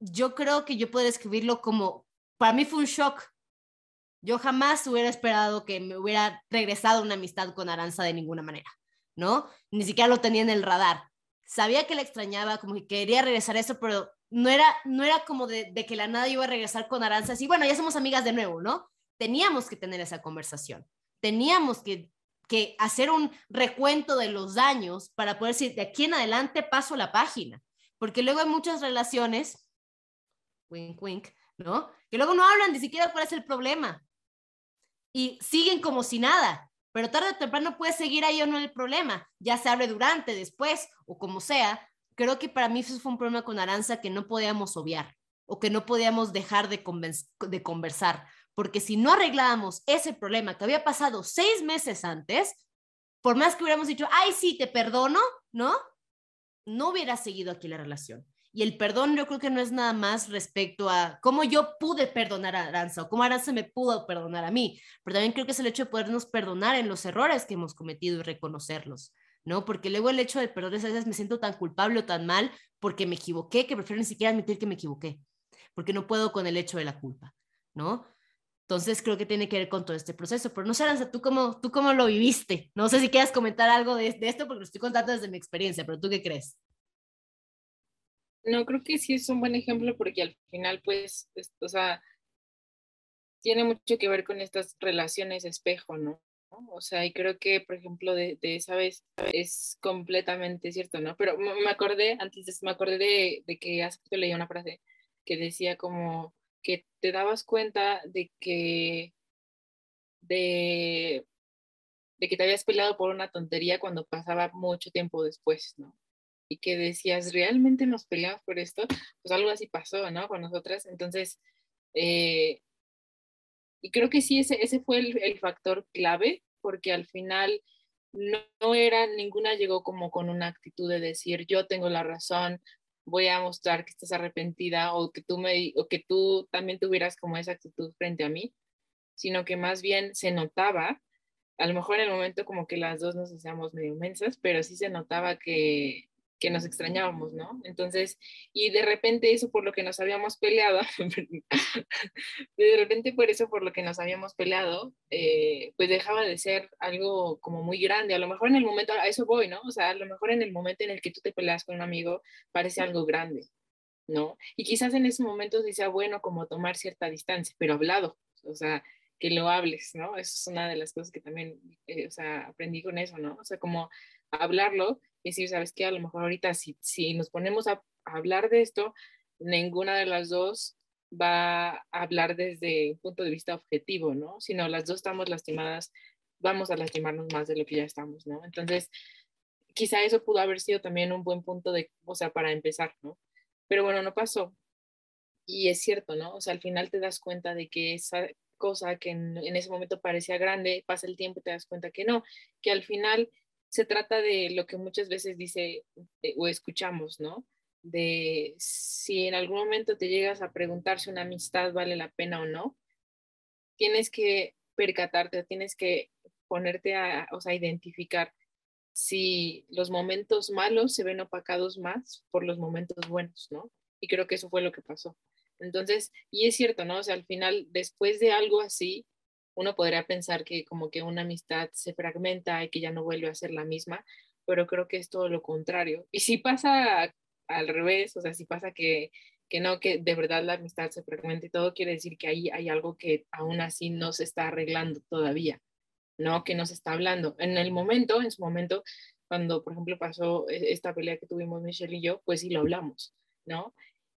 yo creo que yo puedo describirlo como, para mí fue un shock. Yo jamás hubiera esperado que me hubiera regresado una amistad con Aranza de ninguna manera, ¿no? Ni siquiera lo tenía en el radar. Sabía que la extrañaba, como que quería regresar a eso, pero no era, no era como de, de que la nada iba a regresar con Aranza, así, bueno, ya somos amigas de nuevo, ¿no? Teníamos que tener esa conversación teníamos que, hacer un recuento de los daños para poder decir, de aquí en adelante paso la página. Porque luego hay muchas relaciones, wink, wink, ¿no? Que luego no hablan ni siquiera cuál es el problema. Y siguen como si nada. Pero tarde o temprano puede seguir ahí o no el problema. Ya se abre durante, después o como sea. Creo que para mí eso fue un problema con Aranza que no podíamos obviar o que no podíamos dejar de, de conversar porque si no arreglábamos ese problema que había pasado seis meses antes, por más que hubiéramos dicho, ay, sí, te perdono, ¿no? No hubiera seguido aquí la relación. Y el perdón yo creo que no es nada más respecto a cómo yo pude perdonar a Aranza o cómo Aranza me pudo perdonar a mí, pero también creo que es el hecho de podernos perdonar en los errores que hemos cometido y reconocerlos, ¿no? Porque luego el hecho de perdón a veces me siento tan culpable o tan mal porque me equivoqué que prefiero ni siquiera admitir que me equivoqué, porque no puedo con el hecho de la culpa, ¿no? Entonces creo que tiene que ver con todo este proceso. Pero no sé, Aranza, ¿tú cómo, ¿tú cómo lo viviste? No sé si quieras comentar algo de, esto porque lo estoy contando desde mi experiencia, pero ¿tú qué crees? No, creo que sí es un buen ejemplo porque al final, pues, o sea, tiene mucho que ver con estas relaciones espejo, ¿no? O sea, y creo que, por ejemplo, de, esa vez es completamente cierto, ¿no? Pero me acordé, antes me acordé de, de que hace poco leí una frase que decía como, que te dabas cuenta de que, de, que te habías peleado por una tontería cuando pasaba mucho tiempo después, ¿no? Y que decías, ¿realmente nos peleamos por esto? Pues algo así pasó, ¿no? Con nosotras. Entonces, eh, y creo que sí, ese, ese fue el, el factor clave, porque al final no, no, era, ninguna llegó como con una actitud de decir, yo tengo la razón, voy a mostrar que estás arrepentida o que tú me o que tú también tuvieras como esa actitud frente a mí, sino que más bien se notaba, a lo mejor en el momento como que las dos nos hacíamos medio mensas, pero sí se notaba que, que nos extrañábamos, ¿no? Entonces, y de repente eso por lo que nos habíamos peleado, de repente por eso por lo que nos habíamos peleado, eh, pues dejaba de ser algo como muy grande. A lo mejor en el momento, a eso voy, ¿no? O sea, a lo mejor en el momento en el que tú te peleas con un amigo parece algo grande, ¿no? Y quizás en ese momento sea bueno como tomar cierta distancia, pero hablado, o sea, que lo hables, ¿no? Eso es una de las cosas que también, eh, o sea, aprendí con eso, ¿no? O sea, como hablarlo y decir, ¿sabes qué? A lo mejor ahorita si, si nos ponemos a, hablar de esto, ninguna de las dos va a hablar desde un punto de vista objetivo, ¿no? Sino las dos estamos lastimadas, vamos a lastimarnos más de lo que ya estamos, ¿no? Entonces, quizá eso pudo haber sido también un buen punto de, o sea, para empezar, ¿no? Pero bueno, no pasó. Y es cierto, ¿no? O sea, al final te das cuenta de que esa cosa que en, en ese momento parecía grande, pasa el tiempo y te das cuenta que no, que al final se trata de lo que muchas veces dice eh, o escuchamos, ¿no? De si en algún momento te llegas a preguntar si una amistad vale la pena o no, tienes que percatarte, tienes que ponerte a, o sea, identificar si los momentos malos se ven opacados más por los momentos buenos, ¿no? Y creo que eso fue lo que pasó. Entonces, y es cierto, ¿no? O sea, al final, después de algo así, uno podría pensar que como que una amistad se fragmenta y que ya no vuelve a ser la misma, pero creo que es todo lo contrario. Y si pasa al revés, o sea, si pasa que, que no, que de verdad la amistad se fragmenta y todo, quiere decir que ahí hay algo que aún así no se está arreglando todavía, ¿no? Que no se está hablando. En el momento, en su momento, cuando, por ejemplo, pasó e, esta pelea que tuvimos Michelle y yo, pues sí lo hablamos, ¿no?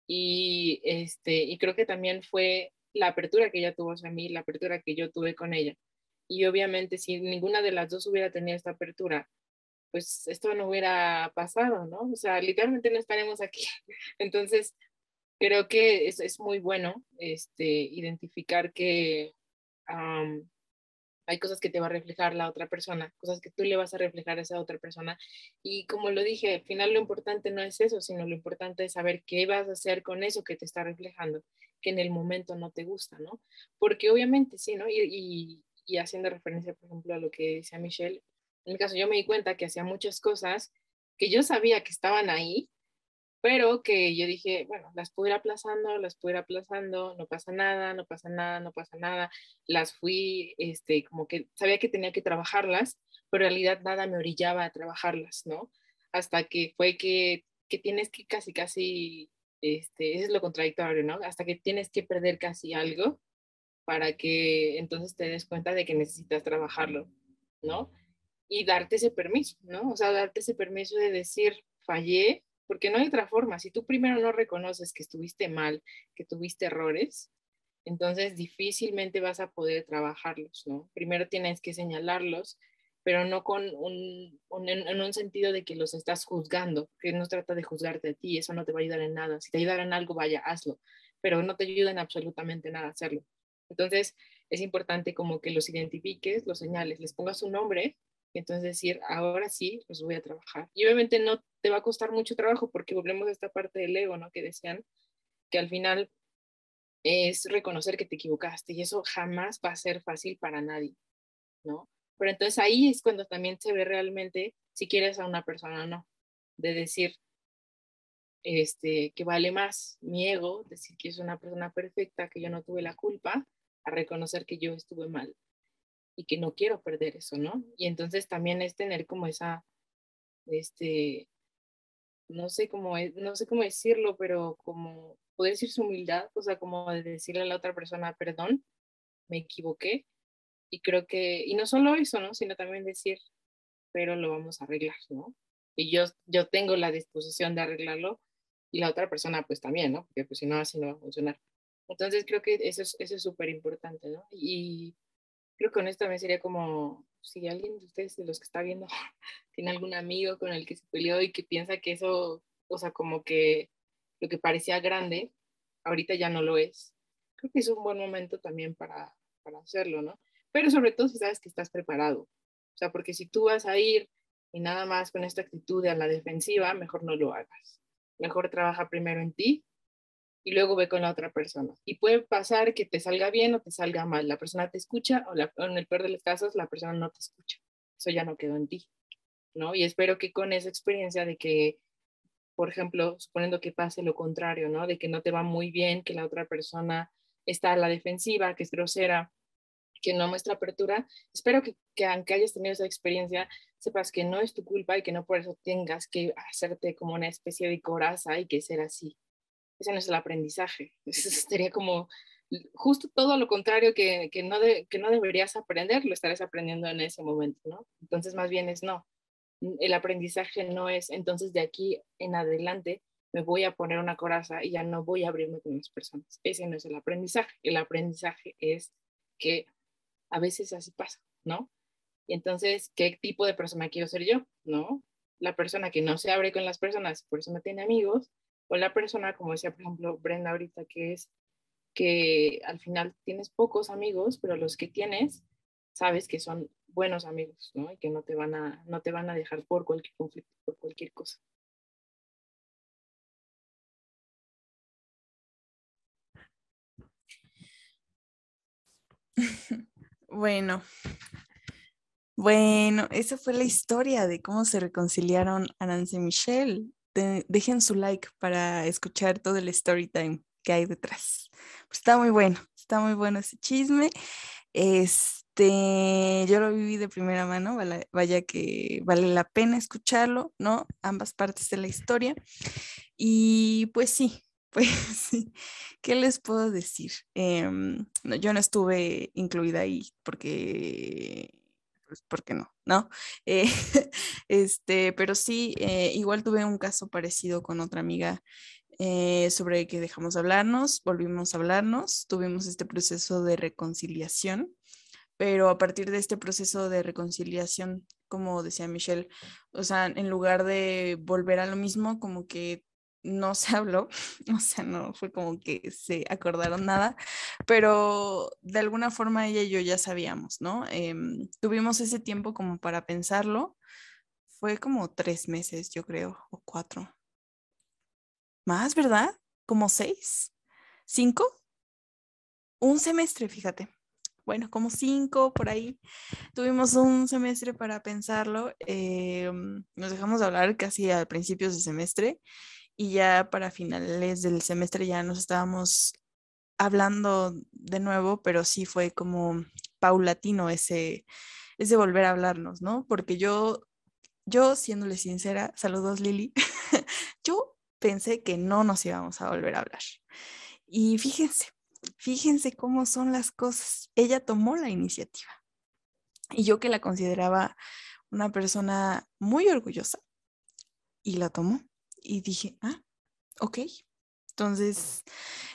Y, este, y creo que también fue la apertura que ella tuvo hacia mí, la apertura que yo tuve con ella. Y obviamente si ninguna de las dos hubiera tenido esta apertura, pues esto no hubiera pasado, ¿no? O sea, literalmente no estaremos aquí. Entonces, creo que es, es muy bueno este, identificar que hay cosas que te va a reflejar la otra persona, cosas que tú le vas a reflejar a esa otra persona. Y como lo dije, al final lo importante no es eso, sino lo importante es saber qué vas a hacer con eso que te está reflejando, que en el momento no te gusta, ¿no? Porque obviamente sí, ¿no? Y, haciendo referencia, por ejemplo, a lo que decía Michelle, en mi caso yo me di cuenta que hacía muchas cosas que yo sabía que estaban ahí, pero que yo dije, bueno, las puedo ir aplazando, las puedo ir aplazando, no pasa nada, no pasa nada, no pasa nada. Las fui, este, como que sabía que tenía que trabajarlas, pero en realidad nada me orillaba a trabajarlas, ¿no? Hasta que fue que, que tienes que casi, casi, este, eso es lo contradictorio, ¿no? Hasta que tienes que perder casi algo para que entonces te des cuenta de que necesitas trabajarlo, ¿no? Y darte ese permiso, ¿no? O sea, darte ese permiso de decir, fallé, porque no hay otra forma. Si tú primero no reconoces que estuviste mal, que tuviste errores, entonces difícilmente vas a poder trabajarlos, ¿no? Primero tienes que señalarlos, pero no con un, en un sentido de que los estás juzgando, que no trata de juzgarte a ti, eso no te va a ayudar en nada. Si te ayudan en algo, vaya, hazlo, pero no te ayuda en absolutamente nada hacerlo. Entonces, es importante como que los identifiques, los señales, les pongas un nombre y entonces decir, ahora sí, los voy a trabajar. Y obviamente no te va a costar mucho trabajo porque volvemos a esta parte del ego, ¿no? Que decían que al final es reconocer que te equivocaste y eso jamás va a ser fácil para nadie, ¿no? Pero entonces ahí es cuando también se ve realmente si quieres a una persona o no, de decir este, que vale más mi ego, decir que es una persona perfecta, que yo no tuve la culpa, a reconocer que yo estuve mal y que no quiero perder eso, ¿no? Y entonces también es tener como esa, este, no sé cómo, no sé cómo decirlo, pero como poder decir su humildad, o sea, como de decirle a la otra persona, perdón, me equivoqué. Y creo que, y no solo eso, ¿no? Sino también decir, pero lo vamos a arreglar, ¿no? Y yo, yo tengo la disposición de arreglarlo y la otra persona pues también, ¿no? Porque pues si no, así no va a funcionar. Entonces creo que eso es eso es súper importante, ¿no? Y, creo que con esto también sería como, si alguien de ustedes, de los que está viendo, tiene algún amigo con el que se peleó y que piensa que eso, o sea, como que lo que parecía grande, ahorita ya no lo es. Creo que es un buen momento también para, para hacerlo, ¿no? Pero sobre todo si sabes que estás preparado. O sea, porque si tú vas a ir y nada más con esta actitud a la defensiva, mejor no lo hagas. Mejor trabaja primero en ti y luego ve con la otra persona. Y puede pasar que te salga bien o te salga mal. La persona te escucha o, en el peor de los casos la persona no te escucha. Eso ya no quedó en ti, ¿no? Y espero que con esa experiencia de que, por ejemplo, suponiendo que pase lo contrario, ¿no? De que no te va muy bien, que la otra persona está a la defensiva, que es grosera, que no muestra apertura, espero que, que aunque hayas tenido esa experiencia, sepas que no es tu culpa y que no por eso tengas que hacerte como una especie de coraza y que ser así, ese no es el aprendizaje. Eso sería como justo todo lo contrario que, que no que no deberías aprender, lo estarás aprendiendo en ese momento, ¿no? Entonces, más bien es no. el aprendizaje no es, entonces de aquí en adelante me voy a poner una coraza y ya no voy a abrirme con las personas. Ese no es el aprendizaje. El aprendizaje es que a veces así pasa, ¿no? Y entonces, ¿qué tipo de persona quiero ser yo? ¿No? La persona que no se abre con las personas, por eso no tiene amigos, o la persona, como decía, por ejemplo, Brenda ahorita, que es que al final tienes pocos amigos, pero los que tienes, sabes que son buenos amigos, ¿no? Y que no te van a, no te van a dejar por cualquier conflicto, por cualquier cosa. Bueno, bueno, esa fue la historia de cómo se reconciliaron Arance y Michelle. dejen su like para escuchar todo el story time que hay detrás. Pues está muy bueno, está muy bueno ese chisme. Este, yo lo viví de primera mano, vaya que vale la pena escucharlo, ¿no? Ambas partes de la historia. Y pues sí, pues sí, ¿qué les puedo decir? Em, yo no estuve incluida ahí porque, pues, porque no, ¿no? Eh, este, pero sí, eh, igual tuve un caso parecido con otra amiga eh, sobre que dejamos hablarnos, volvimos a hablarnos, tuvimos este proceso de reconciliación, pero a partir de este proceso de reconciliación, como decía Michelle, o sea, en lugar de volver a lo mismo, como que no se habló, o sea, no fue como que se acordaron nada, pero de alguna forma ella y yo ya sabíamos, ¿no? Em, tuvimos ese tiempo como para pensarlo, fue como tres meses, yo creo, o cuatro. Más, ¿verdad? Como seis, cinco, un semestre, fíjate. Bueno, como cinco por ahí. Tuvimos un semestre para pensarlo. Em, nos dejamos de hablar casi a principios de semestre y ya para finales del semestre ya nos estábamos hablando de nuevo, pero sí fue como paulatino ese, ese volver a hablarnos, ¿no? Porque yo, yo siéndole sincera, saludos Lili, yo pensé que no nos íbamos a volver a hablar. Y fíjense, fíjense cómo son las cosas. Ella tomó la iniciativa. Y yo que la consideraba una persona muy orgullosa, y la tomó y dije, ah, ok. Entonces,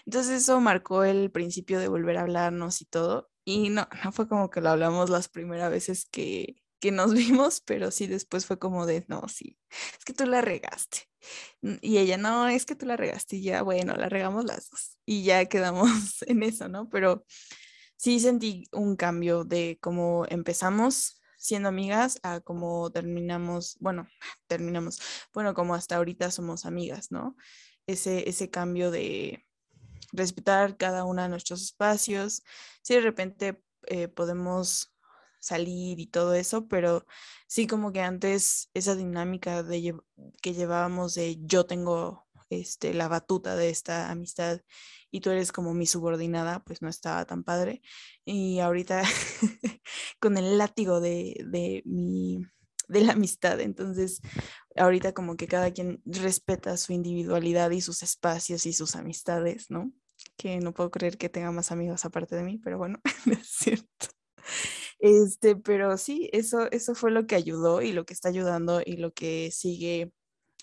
entonces eso marcó el principio de volver a hablarnos y todo. Y no, no fue como que lo hablamos las primeras veces que, que nos vimos, pero sí después fue como de, no, sí, es que tú la regaste. Y ella, no, es que tú la regaste y ya, bueno, la regamos las dos. Y ya quedamos en eso, ¿no? Pero sí sentí un cambio de cómo empezamos siendo amigas a como terminamos, bueno, terminamos, bueno, como hasta ahorita somos amigas, ¿no? Ese, ese cambio de respetar cada uno de nuestros espacios, si de repente eh, podemos salir y todo eso, pero sí como que antes esa dinámica de que llevábamos de yo tengo este, la batuta de esta amistad y tú eres como mi subordinada, pues no estaba tan padre. Y ahorita con el látigo de, de mi de la amistad. Entonces, ahorita como que cada quien respeta su individualidad y sus espacios y sus amistades, ¿no? Que no puedo creer que tenga más amigos aparte de mí, pero bueno, es cierto. Este, pero sí, eso, eso fue lo que ayudó y lo que está ayudando y lo que sigue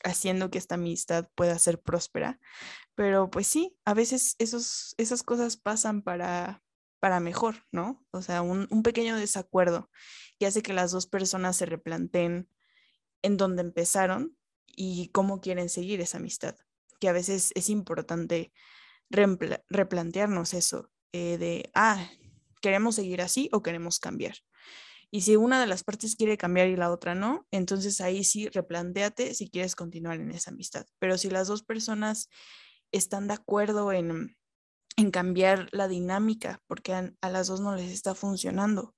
haciendo que esta amistad pueda ser próspera. Pero pues sí, a veces esos, esas cosas pasan para, para mejor, ¿no? O sea, un, pequeño desacuerdo que hace que las dos personas se replanteen en dónde empezaron y cómo quieren seguir esa amistad. Que a veces es importante replantearnos eso, eh, de, ah, ¿queremos seguir así o queremos cambiar? Y si una de las partes quiere cambiar y la otra no, entonces ahí sí replanteate si quieres continuar en esa amistad. Pero si las dos personas están de acuerdo en, en cambiar la dinámica porque a, las dos no les está funcionando,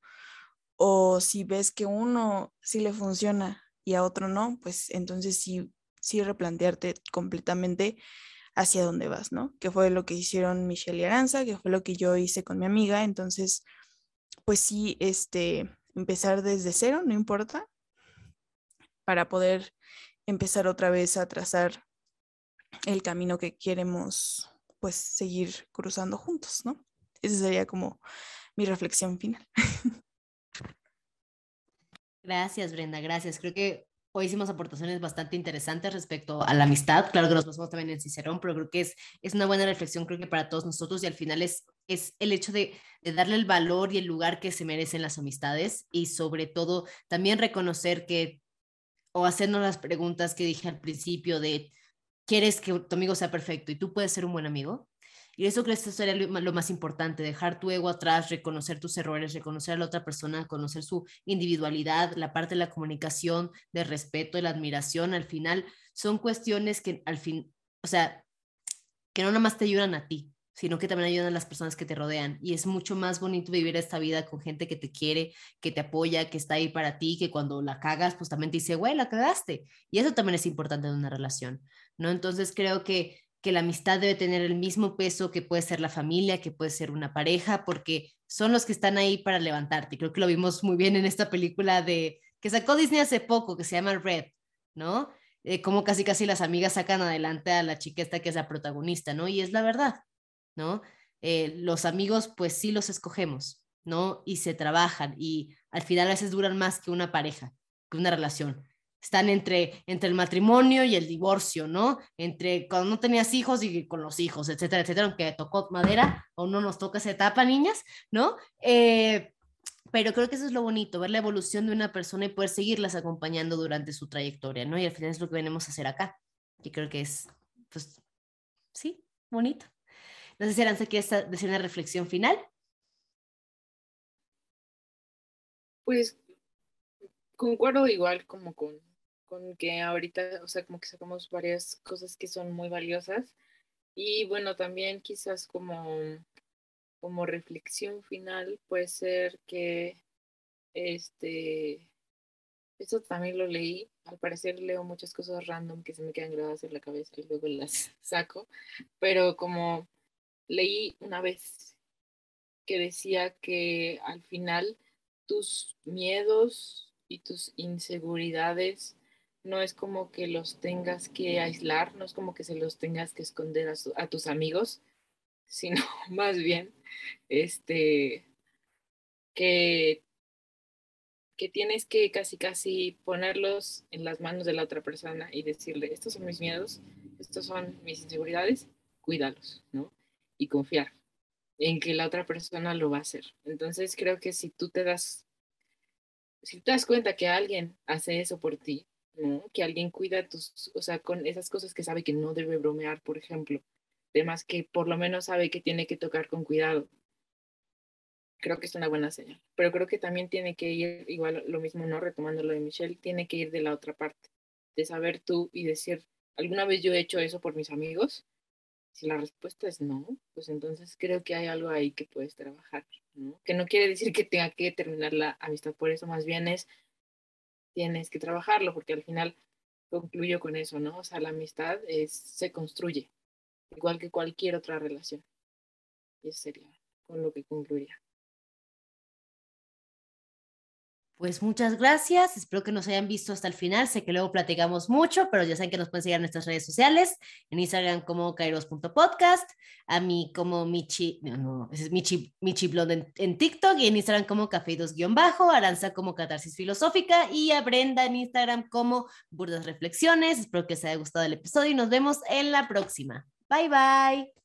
o si ves que uno sí le funciona y a otro no, pues entonces sí, sí replantearte completamente hacia dónde vas, ¿no? Que fue lo que hicieron Michelle y Aranza, que fue lo que yo hice con mi amiga, entonces, pues sí, este, empezar desde cero, no importa, para poder empezar otra vez a trazar el camino que queremos pues seguir cruzando juntos, ¿no? Esa sería como mi reflexión final. Gracias, Brenda, gracias. Creo que hoy hicimos aportaciones bastante interesantes respecto a la amistad. Claro que nos pasamos también en Cicerón, pero creo que es, es una buena reflexión, creo que para todos nosotros y al final es, es el hecho de, darle el valor y el lugar que se merecen las amistades y sobre todo también reconocer que o hacernos las preguntas que dije al principio de, ¿quieres que tu amigo sea perfecto y tú puedes ser un buen amigo? Y eso creo que sería lo más importante, dejar tu ego atrás, reconocer tus errores, reconocer a la otra persona, conocer su individualidad, la parte de la comunicación, de respeto, de la admiración, al final son cuestiones que al fin, o sea, que no nada más te ayudan a ti, sino que también ayudan a las personas que te rodean. Y es mucho más bonito vivir esta vida con gente que te quiere, que te apoya, que está ahí para ti, que cuando la cagas, pues también te dice, güey, la cagaste. Y eso también es importante en una relación, ¿no? Entonces creo que que la amistad debe tener el mismo peso que puede ser la familia, que puede ser una pareja, porque son los que están ahí para levantarte. Creo que lo vimos muy bien en esta película de que sacó Disney hace poco, que se llama Red, ¿no? Eh, como casi casi las amigas sacan adelante a la chica esta que es la protagonista, ¿no? Y es la verdad, ¿no? Eh, los amigos, pues sí los escogemos, ¿no? Y se trabajan y al final a veces duran más que una pareja, que una relación están entre, entre el matrimonio y el divorcio, ¿no? Entre cuando no tenías hijos y con los hijos, etcétera, etcétera, aunque tocó madera o no nos toca esa etapa, niñas, ¿no? Eh, pero creo que eso es lo bonito, ver la evolución de una persona y poder seguirlas acompañando durante su trayectoria, ¿no? Y al final es lo que venimos a hacer acá. Y creo que es, pues, sí, bonito. No sé si Aranza decir una reflexión final. Pues concuerdo igual como con con que ahorita, o sea, como que sacamos varias cosas que son muy valiosas. Y bueno, también quizás como, como reflexión final puede ser que este, eso también lo leí. Al parecer leo muchas cosas random que se me quedan grabadas en la cabeza y luego las saco. Pero como leí una vez que decía que al final tus miedos y tus inseguridades no es como que los tengas que aislar, no es como que se los tengas que esconder a, tus amigos, sino más bien este que, que tienes que casi casi ponerlos en las manos de la otra persona y decirle, estos son mis miedos, estos son mis inseguridades, cuídalos, ¿no? Y confiar en que la otra persona lo va a hacer. Entonces creo que si tú te das, si te das cuenta que alguien hace eso por ti, que alguien cuida tus, o sea, con esas cosas que sabe que no debe bromear, por ejemplo, temas que por lo menos sabe que tiene que tocar con cuidado. Creo que es una buena señal, pero creo que también tiene que ir, igual lo mismo, ¿no? Retomando lo de Michelle, tiene que ir de la otra parte, de saber tú y decir, ¿alguna vez yo he hecho eso por mis amigos? Si la respuesta es no, pues entonces creo que hay algo ahí que puedes trabajar, ¿no? Que no quiere decir que tenga que terminar la amistad por eso, más bien es tienes que trabajarlo, porque al final concluyo con eso, ¿no? O sea, la amistad es, se construye, igual que cualquier otra relación. Y eso sería con lo que concluiría. Pues muchas gracias, espero que nos hayan visto hasta el final, sé que luego platicamos mucho, pero ya saben que nos pueden seguir en nuestras redes sociales, en Instagram como kairos.podcast, a mí como Michi, no, no, es Michi, Michi en, TikTok y en Instagram como cafeidos-bajo, Aranza como catarsis filosófica y a Brenda en Instagram como burdas reflexiones, espero que les haya gustado el episodio y nos vemos en la próxima. Bye bye.